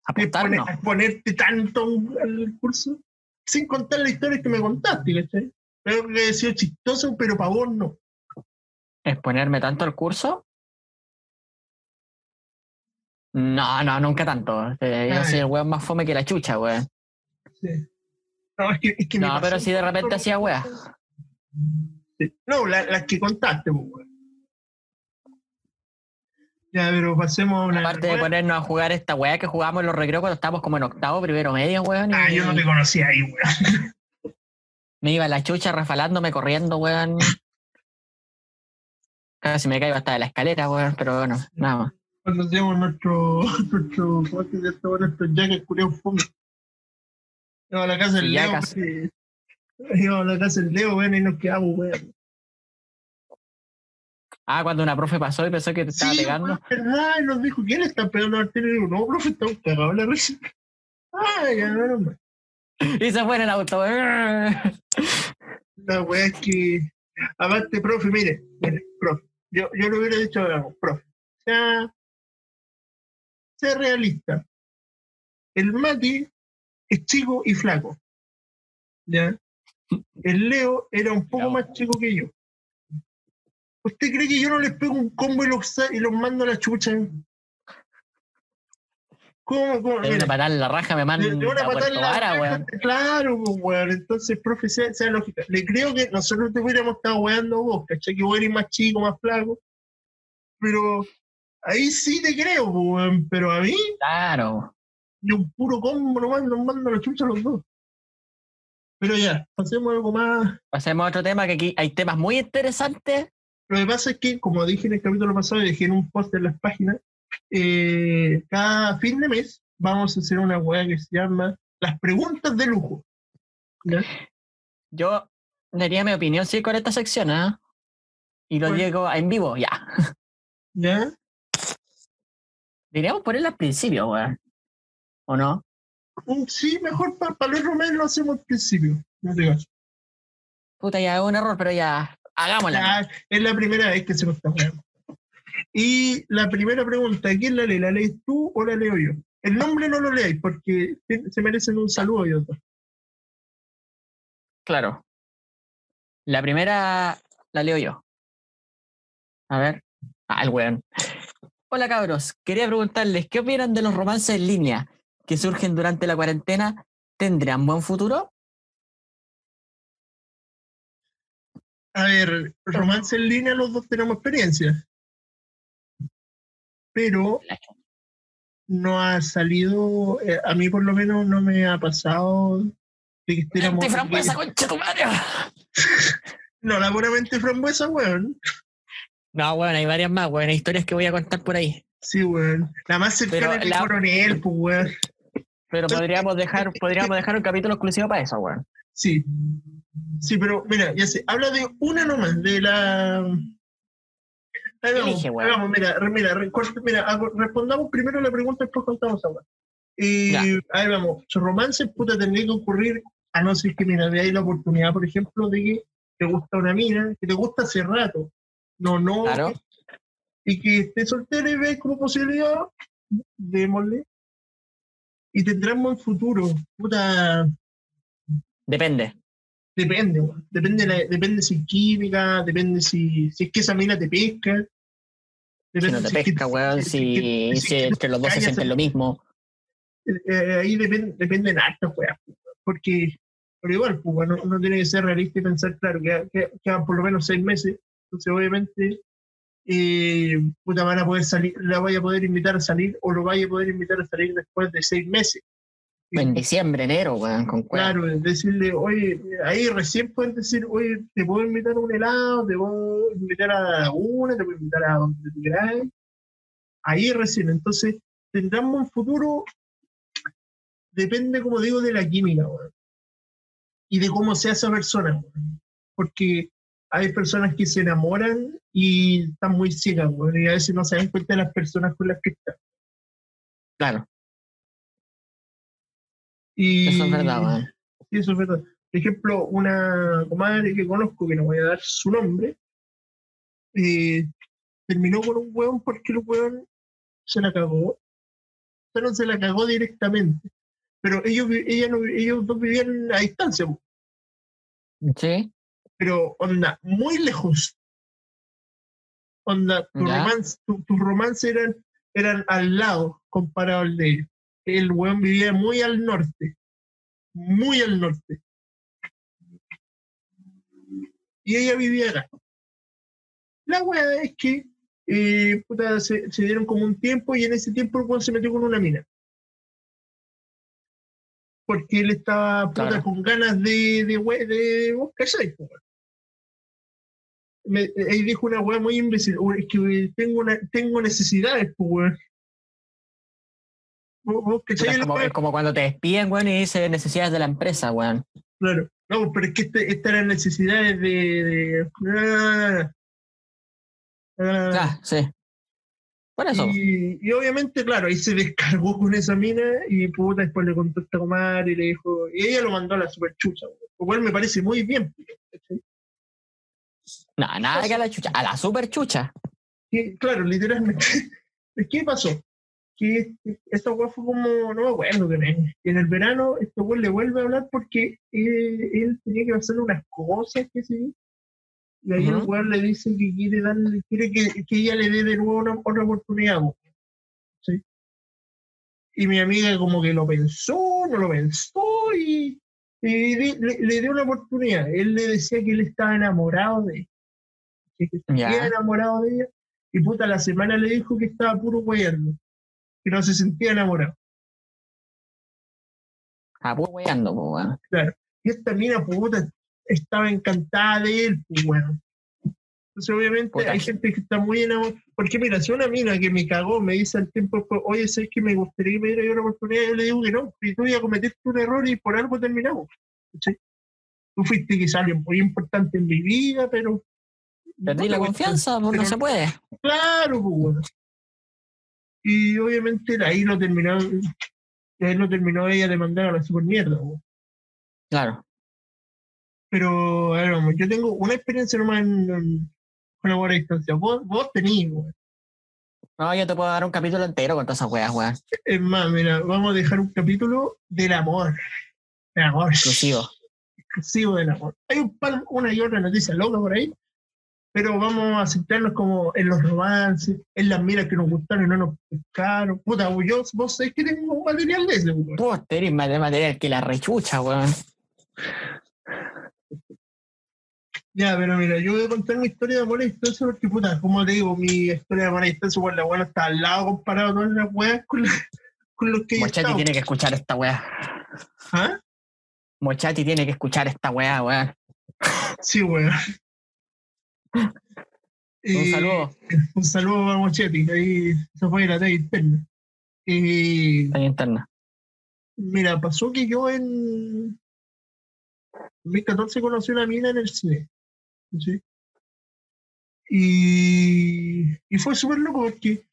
Speaker 2: De pone-
Speaker 1: Apuntarnos.
Speaker 2: a ponerte tanto al curso, sin contar la historia que me contaste, ¿cachai? Creo que ha sido chistoso, pero para vos no.
Speaker 1: ¿Exponerme tanto al curso? No, no, nunca tanto. Eh, Yo soy el weón más fome que la chucha, weón.
Speaker 2: Sí. No, es que, es que
Speaker 1: No, pero si de repente hacía weá.
Speaker 2: Sí. No, la- las que contaste, pues, weón. Ya, pero pasemos a una.
Speaker 1: Aparte de ponernos a jugar esta weá que jugábamos en los recreos cuando estábamos como en octavo, primero medio, weón.
Speaker 2: Ah,
Speaker 1: y
Speaker 2: yo no te conocía ahí, weón.
Speaker 1: Me iba la chucha rafalándome, corriendo, weón. Casi me caigo hasta de la escalera, weón, pero bueno, nada más.
Speaker 2: Cuando hacemos nuestro. nuestro. ¿Cómo se llama esto? Nuestro jacket culiao fome. Íbamos a la casa del Leo. Íbamos a la casa del Leo, weón, y nos quedamos, weón.
Speaker 1: Ah, cuando una profe pasó y pensó que te estaba
Speaker 2: Sí,
Speaker 1: pegando.
Speaker 2: weón, verdad, y nos dijo, ¿quién está pegando a Martín? Y digo, no, profe, estamos cagados la risa. Ah, ya, no, no,
Speaker 1: Y se fue en el auto.
Speaker 2: La weá es que, aparte, profe, mire, mire, profe, yo, yo lo hubiera dicho, digamos, profe, sea, sea realista. El Mati es chico y flaco, ¿ya? El Leo era un poco más chico que yo. ¿Usted cree que yo no les pego un combo y los, y mando a la chucha? ¿Cómo, cómo?
Speaker 1: De una patada en la raja me
Speaker 2: de,
Speaker 1: mandan
Speaker 2: de una
Speaker 1: a
Speaker 2: patada en la
Speaker 1: Vara,
Speaker 2: raja,
Speaker 1: weón.
Speaker 2: Claro, pues, weón. Entonces, profe, sea, sea lógica. Le creo que nosotros te hubiéramos estado weando vos, ¿cachai? Que vos eres más chico, más flaco. Pero ahí sí te creo, pues, weón. Pero a mí,
Speaker 1: Claro.
Speaker 2: ni un puro combo nomás nos mando la chucha a los dos. Pero ya, pasemos a algo más.
Speaker 1: Pasemos a otro tema, que aquí hay temas muy interesantes.
Speaker 2: Lo que pasa es que, como dije en el capítulo pasado, y dejé en un post en las páginas, eh, cada fin de mes vamos a hacer una weá que se llama Las preguntas de lujo. ¿Ya?
Speaker 1: Yo daría mi opinión, sí, con esta sección, ¿ah? Y lo
Speaker 2: Bueno.
Speaker 1: digo en vivo, ya.
Speaker 2: ¿Ya?
Speaker 1: Diríamos ponerla al principio, weón. ¿O no?
Speaker 2: Mm, Sí, mejor para el otro mes lo hacemos al principio. No te.
Speaker 1: Puta, ya es un error, pero ya. Hagámosla.
Speaker 2: Es la primera vez que se nos está jugando. Y la primera pregunta, ¿quién la lee? ¿La lees tú o la leo yo? El nombre no lo leáis porque se se merecen un saludo y otro.
Speaker 1: Claro. La primera la leo yo. A ver. Ah, el weón. Hola cabros, quería preguntarles, ¿qué opinan de los romances en línea que surgen durante la cuarentena? ¿Tendrán buen futuro?
Speaker 2: A ver, romance en línea, los dos tenemos experiencia. Pero no ha salido, eh, a mí por lo menos no me ha pasado de que estemos.
Speaker 1: ¡Mente frambuesa, concha tu madre!
Speaker 2: No, la puramente frambuesa, weón.
Speaker 1: No, weón, hay varias más, weón. Hay historias que voy a contar por ahí.
Speaker 2: Sí, weón. La más cercana es el
Speaker 1: la-
Speaker 2: coronel, pues, weón.
Speaker 1: Pero podríamos dejar, podríamos dejar un capítulo exclusivo para eso, weón.
Speaker 2: Sí. Sí, pero mira, ya sé, habla de una nomás, de la. Ahí vamos,
Speaker 1: Elige,
Speaker 2: ahí
Speaker 1: weón.
Speaker 2: vamos, mira, mira, mira, respondamos primero la pregunta y después contamos ahora. Y
Speaker 1: Ya.
Speaker 2: ahí vamos, su romance, puta, tendría que ocurrir, a no ser que, mira, veáis la oportunidad, por ejemplo, de que te gusta una mina, que te gusta hace rato. No, no.
Speaker 1: Claro.
Speaker 2: Y que esté soltera y veis como posibilidad, démosle. Y tendremos en futuro, puta,
Speaker 1: Depende.
Speaker 2: Depende, weón. Depende, la- depende si es química, depende si, si es que esa mina te pesca.
Speaker 1: Si no te
Speaker 2: es que-
Speaker 1: pesca, weón,
Speaker 2: si-
Speaker 1: si, entre los dos se sienten lo mismo.
Speaker 2: eh, ahí depende, dependen hartas weas. Porque, pero igual, pues, uno, uno tiene que ser realista y pensar, claro, que que- quedan por lo menos seis meses. Entonces, obviamente, eh, puta, van a poder salir, la vaya a poder invitar a salir o lo vaya a poder invitar a salir después de seis meses.
Speaker 1: En diciembre, enero, weón, con cueva.
Speaker 2: Claro, es decirle, oye, ahí recién pueden decir, oye, te puedo invitar a un helado, te puedo invitar a laguna, te puedo invitar a donde tú quieras. Ahí recién, entonces tendremos un futuro, depende, como digo, de la química, weón. Y de cómo sea esa persona, weón. Porque hay personas que se enamoran y están muy ciegas, weón, y a veces no se dan cuenta de las personas con las que están.
Speaker 1: Claro,
Speaker 2: Y,
Speaker 1: eso es verdad, weón.
Speaker 2: Sí, eso es verdad. Por ejemplo, una comadre que conozco, que no voy a dar su nombre, eh, terminó con un hueón porque el hueón se la cagó. Pero no se la cagó directamente. Pero ellos, ella no, ellos dos vivían a distancia.
Speaker 1: Sí,
Speaker 2: pero onda, muy lejos. Onda, tu, tus romances eran, eran al lado comparado al de ellos. El weón vivía muy al norte. Muy al norte. Y ella vivía acá. La weá es que eh, puta, se, se dieron como un tiempo y en ese tiempo el weón se metió con una mina. Porque él estaba puta,
Speaker 1: Claro.
Speaker 2: con ganas de, de, we- de, vos. Me, dijo una weá muy imbécil, "Uy, es que tengo, una, tengo necesidades, pues weón.
Speaker 1: Es
Speaker 2: la
Speaker 1: como,
Speaker 2: weá?
Speaker 1: es como cuando te despiden, weón, y dice necesidades de la empresa, weón.
Speaker 2: Claro. No, pero es que este, estas eran necesidades de. de- ah, ah,
Speaker 1: Ah, sí. Por eso.
Speaker 2: y, y obviamente, claro, ahí se descargó con esa mina y puta, después le contó a comadre y le dijo. Y ella lo mandó a la super chucha, lo cual me parece muy bien.
Speaker 1: No, nada que a la chucha. A la super chucha.
Speaker 2: Que, claro, literalmente. ¿Qué pasó? Que esta weá fue como, no me acuerdo que en el verano este weón le vuelve a hablar porque eh, él tenía que hacer unas cosas, que sí. Y ahí el weón le dice que quiere darle, quiere que, que ella le dé de nuevo una, otra oportunidad. po. ¿Sí? Y mi amiga como que lo pensó, no lo pensó y, y le, le- le dio una oportunidad. Él le decía que él estaba enamorado de ella. Que
Speaker 1: Ya.
Speaker 2: sentía enamorado de ella. Y puta, la semana le dijo que estaba puro weyando. Que no se sentía enamorado.
Speaker 1: Ah, pues pues, weón.
Speaker 2: Y esta mina, puta, estaba encantada de él, pues bueno. Entonces, obviamente,
Speaker 1: Puta.
Speaker 2: hay gente que está muy enamorada. Porque, mira, si una mina que me cagó me dice al tiempo, después, oye, ¿sabes que me gustaría que me diera una oportunidad? Yo le digo que no, y tú ya cometiste un error y por algo terminamos. ¿cachai? Tú fuiste quizá alguien muy importante en mi vida, pero.
Speaker 1: Perdí la confianza, pues no se puede.
Speaker 2: Claro, pues, bueno. Y obviamente ahí lo terminó, ahí lo terminó ella de mandar a la super mierda, pues.
Speaker 1: Claro.
Speaker 2: Pero, a ver, vamos, yo tengo una experiencia nomás en, en- con amor a distancia. Vos, vos tenís, weón.
Speaker 1: No, yo te puedo dar un capítulo entero con todas esas weas, weón.
Speaker 2: Es más, mira, vamos a dejar un capítulo del amor. Del amor.
Speaker 1: Exclusivo.
Speaker 2: Exclusivo del amor. Hay un par, una y otra noticia loca por ahí, pero vamos a centrarnos como en los romances, en las miras que nos gustaron y no nos pescaron. Puta, yo, vos sabés que tengo material de ese, weón.
Speaker 1: Vos tenés más de material que la rechucha, weón.
Speaker 2: Ya, pero mira, yo voy a contar mi historia de amor a distancia porque, puta, como te digo, mi historia de amor a distancia, bueno, la buena está al lado comparado con las weas con, la- con los que
Speaker 1: Mochati tiene que escuchar esta wea.
Speaker 2: ¿Ah?
Speaker 1: Mochati tiene que escuchar esta wea, weón.
Speaker 2: Sí, weón.
Speaker 1: Un
Speaker 2: Eh,
Speaker 1: saludo.
Speaker 2: Un saludo a Mochetti, ahí se fue la talla interna. Eh,
Speaker 1: Ahí interna.
Speaker 2: mira, pasó que yo en 2014 conocí una mina en el cine. ¿sí? Y, y fue súper loco porque,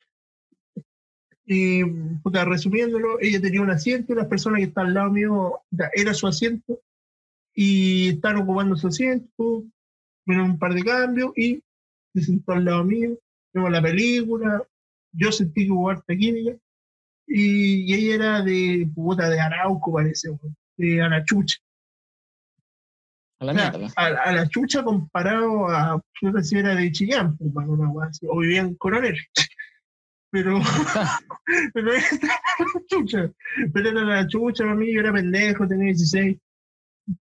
Speaker 2: eh, puta, resumiéndolo, ella tenía un asiento, las personas que estaban al lado mío era su asiento y estaban ocupando su asiento, vieron un par de cambios y se sentó al lado mío, vimos la película, yo sentí que hubo harta química y, y ella era de puta de Arauco, parece, de Anachucha.
Speaker 1: A la
Speaker 2: O sea,
Speaker 1: mierda.
Speaker 2: a, a la chucha comparado a yo no sé si era de Chillán, pues, una así, o vivía en Coronel. Pero, pero era la chucha. Pero era la chucha para mí, yo era pendejo, tenía 16.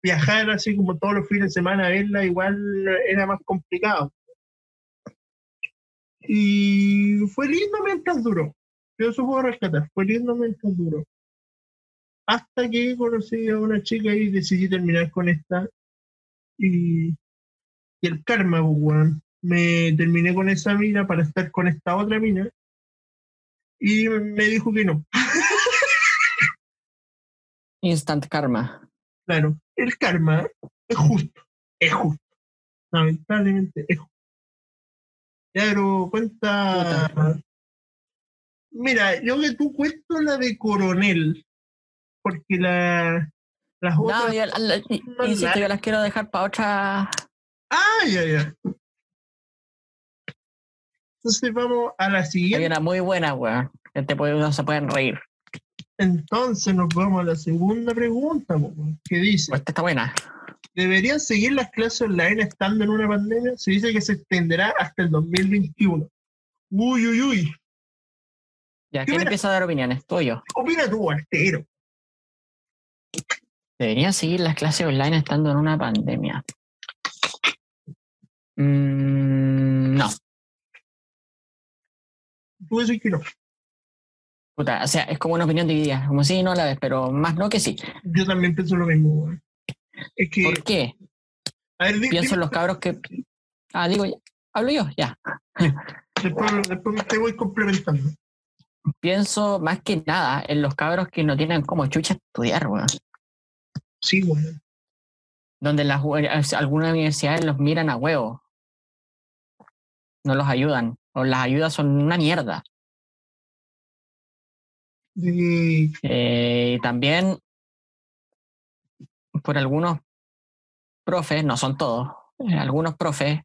Speaker 2: Viajar así como todos los fines de semana a verla igual era más complicado. Y fue lindo mientras duró. Yo eso puedo rescatar, fue lindo mientras duró. Hasta que conocí a una chica y decidí terminar con esta y, y el karma, pues, weón. Me terminé con esa mina para estar con esta otra mina y me dijo que no.
Speaker 1: Instant karma.
Speaker 2: Claro, el karma es justo, es justo. Lamentablemente es justo. Ya, pero cuenta. Mira, yo que tú cuento la de coronel, porque la, las
Speaker 1: No,
Speaker 2: otras.
Speaker 1: yo, la- la-
Speaker 2: más
Speaker 1: insisto, yo las quiero dejar para otra.
Speaker 2: Ah, ya, ya. Entonces vamos a la
Speaker 1: Hay
Speaker 2: siguiente.
Speaker 1: una muy buena, weón. Que te puede, no se pueden reír.
Speaker 2: Entonces nos vamos a la segunda pregunta, que dice,
Speaker 1: esta está buena.
Speaker 2: ¿deberían seguir las clases online estando en una pandemia? Se dice que se extenderá hasta el 2021. Uy, uy, uy.
Speaker 1: Ya,
Speaker 2: ¿Qué
Speaker 1: ¿quién empieza a dar opiniones? Tú o yo.
Speaker 2: Opina tú, artero.
Speaker 1: ¿Deberían seguir las clases online estando en una pandemia? Mm, no.
Speaker 2: Tú decís que no.
Speaker 1: Puta, o sea, es como una opinión dividida. Como sí, no la ves, pero más no que sí.
Speaker 2: Yo también pienso lo mismo. Es que,
Speaker 1: ¿Por qué?
Speaker 2: a ver,
Speaker 1: Pienso en los cabros que. Ah, digo, ya. hablo yo, ya.
Speaker 2: después, después te voy complementando.
Speaker 1: Pienso más que nada en los cabros que no tienen como chucha estudiar, weón.
Speaker 2: Sí, weón.
Speaker 1: Donde las, u- algunas universidades los miran a huevo. No los ayudan. O las ayudas son una mierda.
Speaker 2: De-
Speaker 1: Eh, y también por algunos profes, no son todos, eh, algunos profes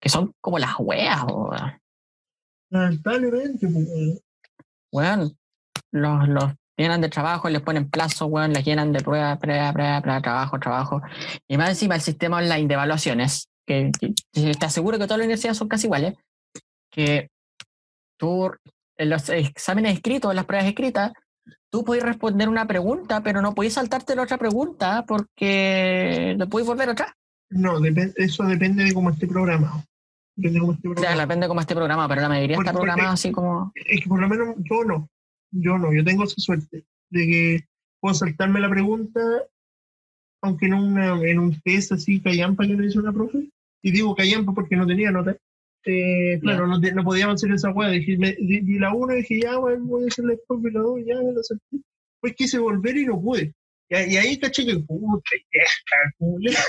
Speaker 1: que son como las weas, weón.
Speaker 2: lamentablemente, pues, weón.
Speaker 1: Weón, los, los llenan de trabajo, les ponen plazo, weón, les llenan de prueba, prueba, prueba, prueba, trabajo, trabajo. Y más encima el sistema online de evaluaciones, que- que te aseguro que todas las universidades son casi iguales, que tú en los exámenes escritos, en las pruebas escritas, tú puedes responder una pregunta, pero no puedes saltarte la otra pregunta porque no puedes volver atrás.
Speaker 2: No, eso depende de cómo esté programado. Depende de cómo esté
Speaker 1: O sea,
Speaker 2: programado.
Speaker 1: depende de cómo esté programado, pero la mayoría está programada así como...
Speaker 2: Es que por lo menos yo no. Yo no. Yo tengo esa suerte de que puedo saltarme la pregunta, aunque en, una, en un test así, callampa que le hizo una profe. Y digo callampa porque no tenía nota. Eh, claro, no, no podíamos hacer esa weá. Dije, me- di la una y dije, ya, voy a hacer la profe, la dos, ya me la salté. Pues quise volver y no pude. Y, y ahí caché que, puta, ya.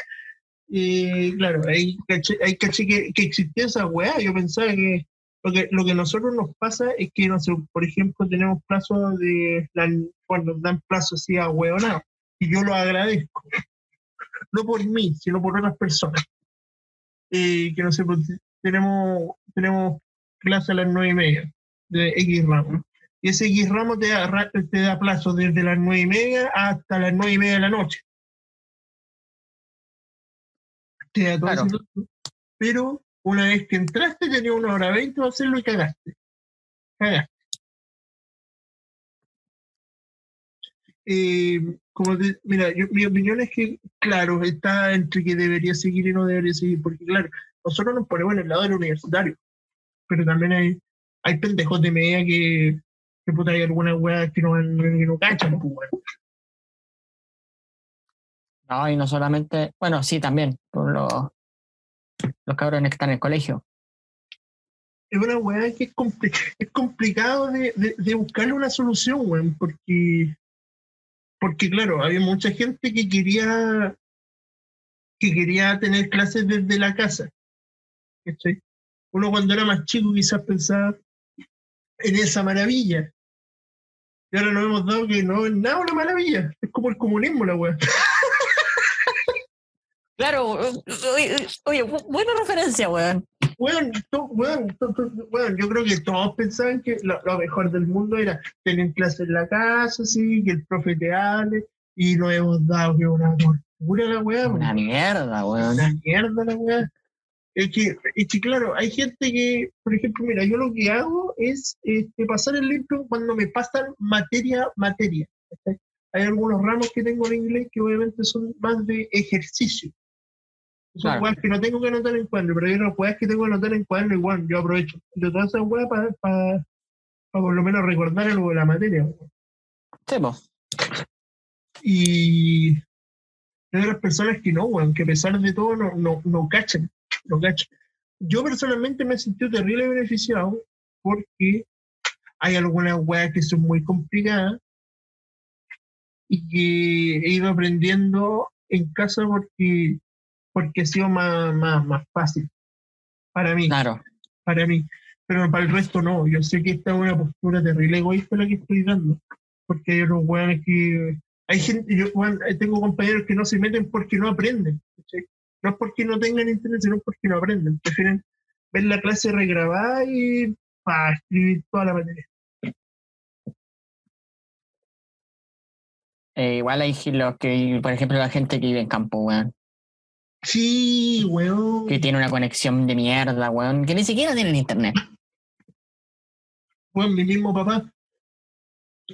Speaker 2: Y claro, ahí caché, ahí caché que, que existía esa weá. Yo pensaba que lo que, lo que a nosotros nos pasa es que, no sé, por ejemplo, tenemos plazos de, la, cuando nos dan plazos así a hueonado, y yo lo agradezco. No por mí, sino por otras personas. Eh, que no sé, pues, tenemos, tenemos clase a las nueve y media de X ramo. Y ese X ramo te da, te da plazo desde las nueve y media hasta las nueve y media de la noche. Te da todo
Speaker 1: Claro.
Speaker 2: Pero una vez que entraste, tenías una hora veinte para hacerlo y cagaste. Cagaste. Eh, como te- mira, yo- mi opinión es que, claro, está entre que debería seguir y no debería seguir, porque, claro, nosotros nos ponemos en el lado del universitario, pero también hay, hay pendejos de media que, que puta, hay algunas weas que no, que no cachan, pues, weón.
Speaker 1: No, y no solamente, bueno, sí, también, por los, los cabrones que están en el colegio.
Speaker 2: es una weá que es, compli- es complicado de, de, de buscarle una solución, weón, porque, porque claro, había mucha gente que quería que quería tener clases desde la casa. ¿Cachai? Uno cuando era más chico quizás pensaba en esa maravilla. Y ahora nos hemos dado que no es nada una maravilla. Es como el comunismo la weá.
Speaker 1: Claro, oye, oye, bu- buena referencia, weón.
Speaker 2: Weón, to- weón, to- to- weón, yo creo que todos pensaban que lo, lo mejor del mundo era tener clases en la casa, sí, que el profe te hable, y nos hemos dado que una Pura la weá.
Speaker 1: Una mierda, weón.
Speaker 2: Una mierda la weá. Es que, es que, claro, hay gente que, por ejemplo, mira, yo lo que hago es este, pasar el libro cuando me pasan materia, materia. ¿cachai? Hay algunos ramos que tengo en inglés que obviamente son más de ejercicio. Son
Speaker 1: Claro.
Speaker 2: weas que no tengo que anotar en cuaderno, pero hay unas weas que tengo que anotar en cuaderno igual, yo aprovecho. De todas esas weas para por lo menos recordar algo de la materia.
Speaker 1: Sí, po.
Speaker 2: Y hay otras personas que no, weón, que a pesar de todo no, no, no cachan, no. Yo personalmente me he sentido terrible beneficiado porque hay algunas weas que son muy complicadas y que he ido aprendiendo en casa porque, porque ha sido más, más, más fácil para mí
Speaker 1: Claro.
Speaker 2: para mí, pero para el resto no. Yo sé que esta es una postura terrible egoísta la que estoy dando, porque hay unos weones que. Hay gente, yo tengo compañeros que no se meten porque no aprenden. No es porque no tengan internet, sino porque no aprenden. Prefieren ver la clase regrabada y para escribir toda la materia.
Speaker 1: Eh, igual hay los que, por ejemplo, la gente que vive en campo, weón.
Speaker 2: Sí, weón.
Speaker 1: Que tiene una conexión de mierda, weón. Que ni siquiera tienen internet.
Speaker 2: Weón, mi mismo papá.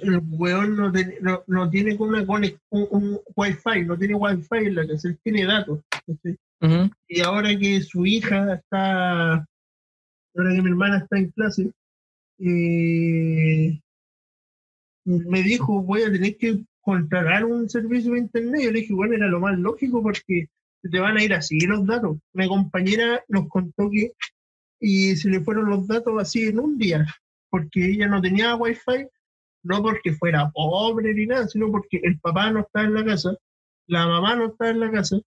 Speaker 2: El weón no, tiene- no, no tiene una conex- un, un wifi, no tiene wifi en la casa, él tiene datos. y ahora que su hija está, ahora que mi hermana está en clase, eh, me dijo, voy a tener que contratar un servicio de internet. Yo le dije, bueno, era lo más lógico porque te van a ir así los datos. Una compañera nos contó que y se le fueron los datos así en un día, porque ella no tenía wifi, no porque fuera pobre ni nada, sino porque el papá no está en la casa, la mamá no está en la casa,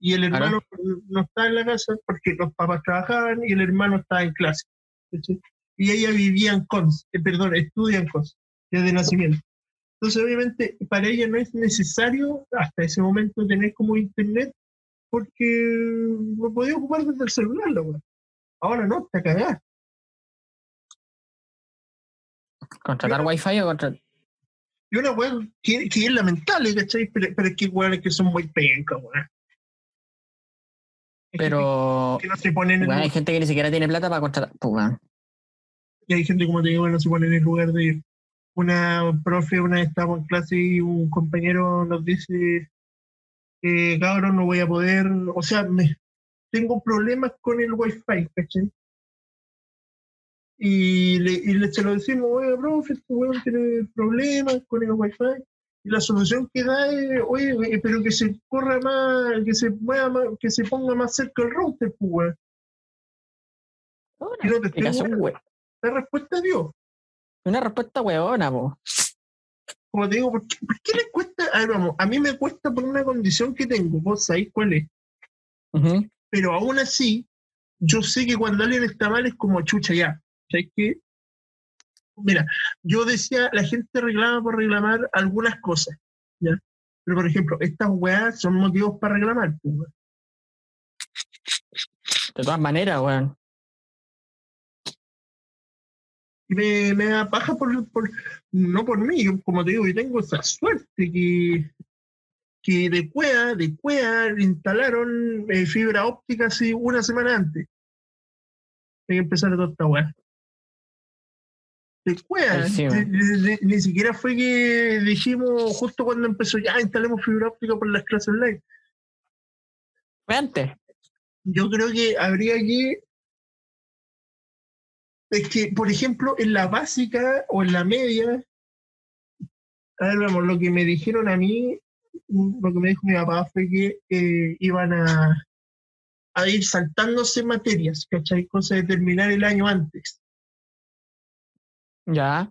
Speaker 2: y el hermano no está en la casa porque los papás trabajaban y el hermano estaba en clase. Y ella vivía en Cons, eh, perdón, estudia en Cons, desde nacimiento. Entonces, obviamente, para ella no es necesario hasta ese momento tener como internet porque lo podía ocupar desde el celular, la. Ahora no, está cagada.
Speaker 1: ¿Contratar wifi o contratar?
Speaker 2: Y una weá que, que es lamentable, ¿cachai? Pero, pero es que weones que son muy pencas. Hay
Speaker 1: Pero
Speaker 2: gente que no se ponen en
Speaker 1: weón, hay gente que ni siquiera tiene plata para contratar. Pues, weón.
Speaker 2: y hay gente, como te digo, que no se pone en el lugar de. Una profe, una vez estábamos en clase y un compañero nos dice, eh, cabrón, no voy a poder, o sea, me, tengo problemas con el wifi, ¿cachai? Y, le, y le- se lo decimos, oye, profe, este weón tiene problemas con el wifi. Y la solución que da es, oye, eh, pero que se corra más, que se mueva más, que se ponga más cerca el router, pues, weón.
Speaker 1: Explicación,
Speaker 2: La respuesta dio.
Speaker 1: Una respuesta huevona, po.
Speaker 2: Como te digo, ¿por qué, por qué le cuesta? A ver, vamos, a mí me cuesta por una condición que tengo, vos sabéis cuál es. Pero aún así, yo sé que cuando alguien está mal es como chucha ya. ¿Sabes qué? Mira, yo decía, la gente reclama por reclamar algunas cosas, ¿ya? Pero, por ejemplo, estas weas son motivos para reclamar. pues, weón.
Speaker 1: De todas maneras, weón.
Speaker 2: Y me, me da paja por, por- no por mí, yo, como te digo, yo tengo esa suerte que, que de cuea, de cuea, instalaron eh, fibra óptica así una semana antes. Hay que empezar toda esta weá. De ni siquiera fue que dijimos justo cuando empezó ya instalemos fibra óptica por las clases online.
Speaker 1: Fue antes.
Speaker 2: yo creo que habría que. Es que, por ejemplo, en la básica o en la media, a ver, vamos, lo que me dijeron a mí, lo que me dijo mi papá fue que eh, iban a, a ir saltándose materias, ¿cachai? Cosa de terminar el año antes.
Speaker 1: Ya.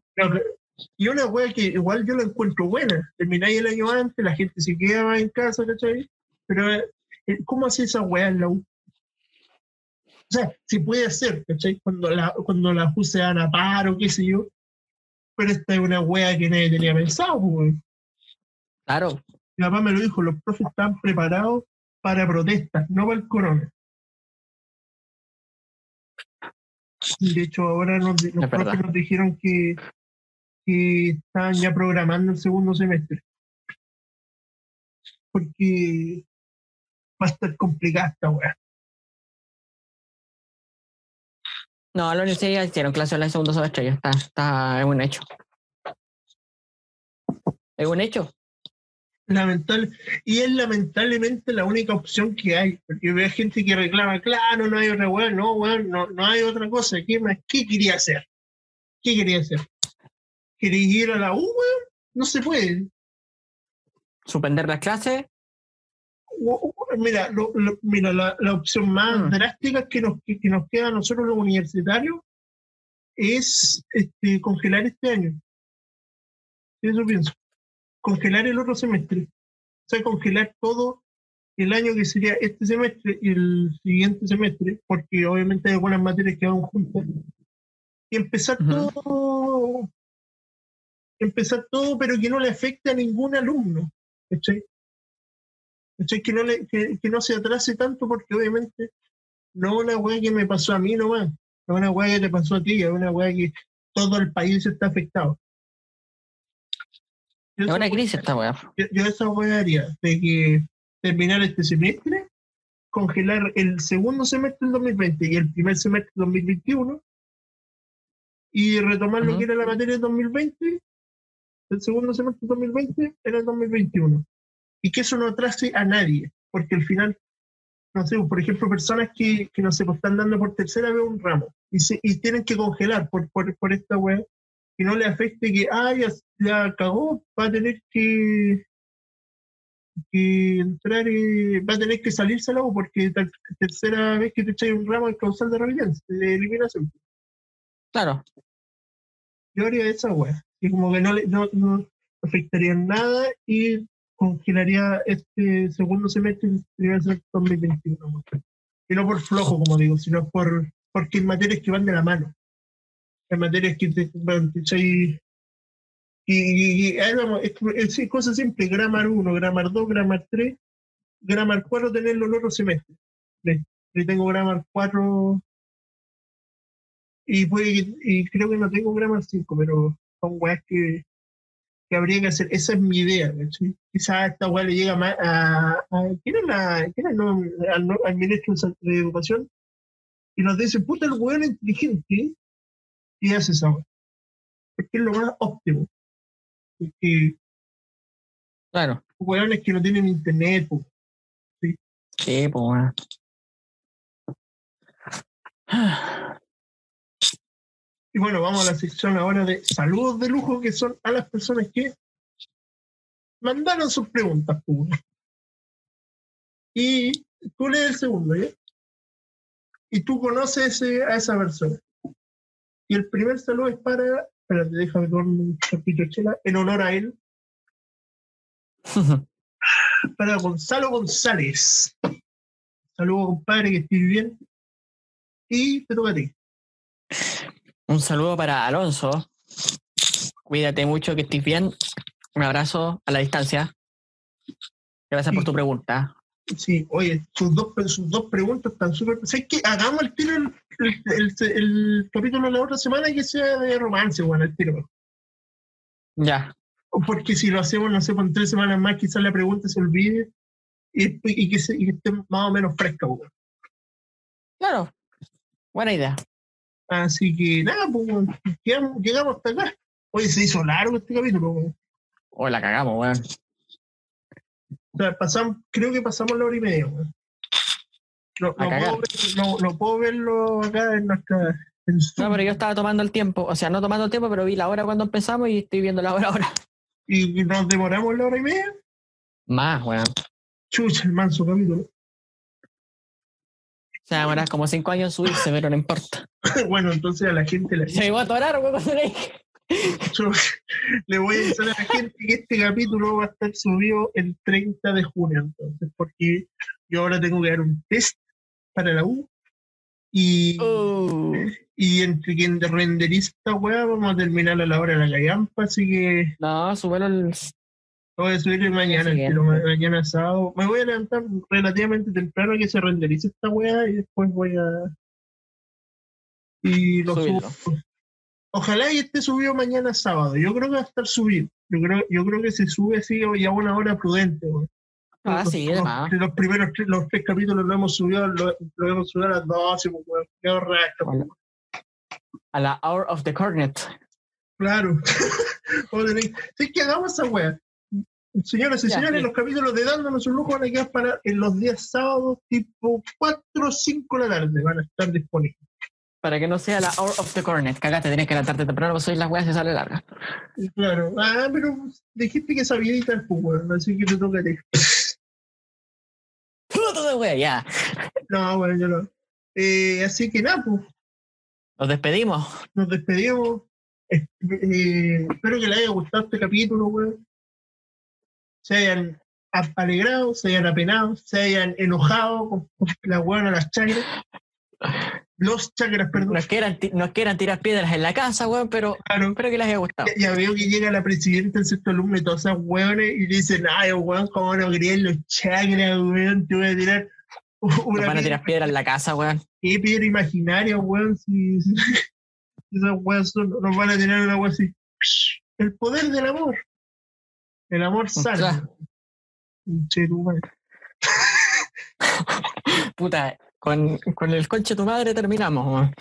Speaker 2: Y una wea que igual yo la encuentro buena. Termináis el año antes, la gente se quedaba en casa, ¿cachai? Pero, eh, ¿cómo hace esa wea en la U? O sea, se puede hacer, ¿cachai? Cuando la, cuando las U se dan a paro, qué sé yo. Pero esta es una wea que nadie tenía pensado, weón.
Speaker 1: Claro.
Speaker 2: Mi papá me lo dijo, los profes están preparados para protestas, no para el corona. De hecho, ahora nos, los profes nos dijeron que, que estaban ya programando el segundo semestre. porque va a estar complicada esta weá.
Speaker 1: No, la universidad ya hicieron clases en el segundo semestre, ya está, está, es un hecho. Es un hecho.
Speaker 2: Lamentable. Y es lamentablemente la única opción que hay, porque veo gente que reclama, claro, no hay otra weá, no, weón, no, no hay otra cosa. ¿Qué más? ¿Qué quería hacer? ¿Qué quería hacer? ¿Quería ir a la U, weón? No se puede.
Speaker 1: Suspender las clases,
Speaker 2: Mira, lo- lo- mira la, la opción más
Speaker 1: Mm.
Speaker 2: drástica que nos, que, que nos queda a nosotros los universitarios es este, congelar este año. Eso pienso. Congelar el otro semestre. O sea, congelar todo el año que sería este semestre y el siguiente semestre, porque obviamente hay algunas materias que van juntas. Y empezar todo, empezar todo, pero que no le afecte a ningún alumno. ¿cachai? ¿Cachai? Que no, le, que, que no se atrase tanto, porque obviamente no es una weá que me pasó a mí nomás, no es una weá que te pasó a ti, es una weá que todo el país está afectado.
Speaker 1: Es una crisis esta weá.
Speaker 2: yo, yo esa weá haría, de que terminar este semestre, congelar el segundo semestre del 2020 y el primer semestre del 2021, y retomar lo
Speaker 1: Ujú.
Speaker 2: que era la materia del 2020, el segundo semestre del 2020 era el 2021. Y que eso no atrase a nadie, porque al final, no sé, por ejemplo, personas que, que no sé, pues están dando por tercera vez un ramo y, se, y tienen que congelar por, por, por esta weá, que no le afecte que, ah, ya, ya cagó, va a tener que, que entrar, eh, va a tener que salirse al agua porque la tercera vez que te echáis un ramo es causal de revidencia, de eliminación.
Speaker 1: Claro.
Speaker 2: Yo haría esa weá, que como que no, le, no, no afectaría en nada y congelaría este segundo semestre y primer semestre 2021. weón. Y no por flojo, como digo, sino por porque hay materias que van de la mano. Hay materias que te, y, y, y ahí vamos, es, cosa simple, Grammar 1, Grammar 2, Grammar 3, Grammar 4 tenerlo en otro semestre. Yo tengo Grammar 4 y, puede y creo que no tengo Grammar 5, pero son weas que, que habría que hacer. Esa es mi idea. ¿cachai? Quizás esta wea le llega más a. a ¿Quién no, al, al ministro de Educación? Y nos dice, puta, el weón inteligente hace esa wea. Porque es lo más óptimo. Porque
Speaker 1: Claro.
Speaker 2: weones que no tienen internet, po.
Speaker 1: Sí, pues weón.
Speaker 2: Y bueno, vamos a la sección ahora de saludos de lujo, que son a las personas que mandaron sus preguntas. po. Y tú lees el segundo, ¿ya? Y tú conoces ese- a esa persona. Y el primer saludo es para, espérate, déjame tomar un chapito chela, en honor a él, para Gonzalo González. Saludos, compadre, que estés bien. Y te toca a ti.
Speaker 1: Un saludo para Alonso. Cuídate mucho, que estés bien. Un abrazo a la distancia. Gracias por tu pregunta.
Speaker 2: Sí, oye, sus dos, sus dos preguntas están súper. ¿Sabes qué? Hagamos el tiro el, el, el- el capítulo de la otra semana que sea de romance, bueno, el tiro.
Speaker 1: Ya.
Speaker 2: Porque si lo hacemos, no sé, por tres semanas más, quizás la pregunta se olvide y, y que, se- y que esté más o menos fresca, bueno.
Speaker 1: Claro. Buena idea.
Speaker 2: Así que nada, pues llegamos, llegamos hasta acá. Oye, se hizo largo este capítulo, bueno.
Speaker 1: Hoy la cagamos, weón.
Speaker 2: O sea, pasamos, creo que pasamos la hora y media, bueno. No, puedo, ver- no, no puedo verlo acá en nuestra. en
Speaker 1: No, pero yo estaba tomando el tiempo. O sea, no tomando el tiempo, pero vi la hora cuando empezamos y estoy viendo la hora ahora.
Speaker 2: y nos demoramos la hora y media.
Speaker 1: Más, weón.
Speaker 2: Chucha, el manso capítulo.
Speaker 1: O sea, demorar como cinco años en subirse, pero no importa.
Speaker 2: bueno, entonces a la gente le,
Speaker 1: Se me iba a atorar, weón, cuando le dije.
Speaker 2: Yo le voy a avisar a la gente que este capítulo va a estar subido el 30 de junio, entonces, porque yo ahora tengo que dar un test para la U y,
Speaker 1: Uh,
Speaker 2: y entre quien renderiza esta weá vamos a terminar a la hora de la callampa, así que
Speaker 1: no, súbelo el.
Speaker 2: voy a subir mañana, pero ma- mañana sábado. Me voy a levantar relativamente temprano a que se renderice esta weá y después voy a... Y lo
Speaker 1: Subirlo.
Speaker 2: subo. Ojalá y esté subido mañana sábado. Yo creo que va a estar subido. Yo creo, yo creo que se sube así ya a una hora prudente. weón.
Speaker 1: Ah,
Speaker 2: los,
Speaker 1: sí, además.
Speaker 2: los primeros tres, los tres capítulos lo hemos subido, lo, lo hemos subido a las 12, pues, weón. Qué horrendo,
Speaker 1: Bueno. A la Hour of the Cornet.
Speaker 2: Claro. Sí, que hagamos esa wea. Señoras y señores,
Speaker 1: sí.
Speaker 2: los capítulos de Dándonos un lujo van a quedar para en los días sábados, tipo 4 o 5 de la tarde, van a estar disponibles.
Speaker 1: Para que no sea la Hour of the Cornet. Cagate, tenés que levantarte temprano, pues soy las weas y sale larga.
Speaker 2: Claro. Ah, pero dijiste que sabía editar, pues, weón, así que te toca a ti.
Speaker 1: Puto de wea, ya.
Speaker 2: No, bueno, yo no. Eh, así que nada, pues,
Speaker 1: Nos despedimos.
Speaker 2: nos despedimos. Eh, eh, espero que les haya gustado este capítulo, weón. Se hayan alegrado, se hayan apenado, se hayan enojado con, con la weón a las chakras. Los chakras, perdón.
Speaker 1: Nos quieran, ti- nos quieran tirar piedras en la casa, weón, pero
Speaker 2: Claro.
Speaker 1: espero que les haya gustado.
Speaker 2: Ya, ya veo que llega la presidenta del sexto alumno y todas esas weones y dicen, ay, weón, cómo no querían los chakras, weón, te voy a tirar una
Speaker 1: van a tirar piedras en la casa, weón.
Speaker 2: ¿qué piedra imaginaria, weón, si, si- esas weas nos van a tirar una wea así. El poder del amor. El amor sano.
Speaker 1: Puta, con, con el conche de tu madre terminamos, weón.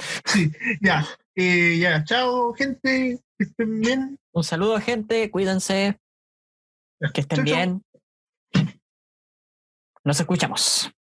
Speaker 2: Ya, eh, ya, chao, gente, que estén bien.
Speaker 1: Un saludo, gente. Cuídense. Que estén
Speaker 2: Chau, chau.
Speaker 1: bien. Nos escuchamos.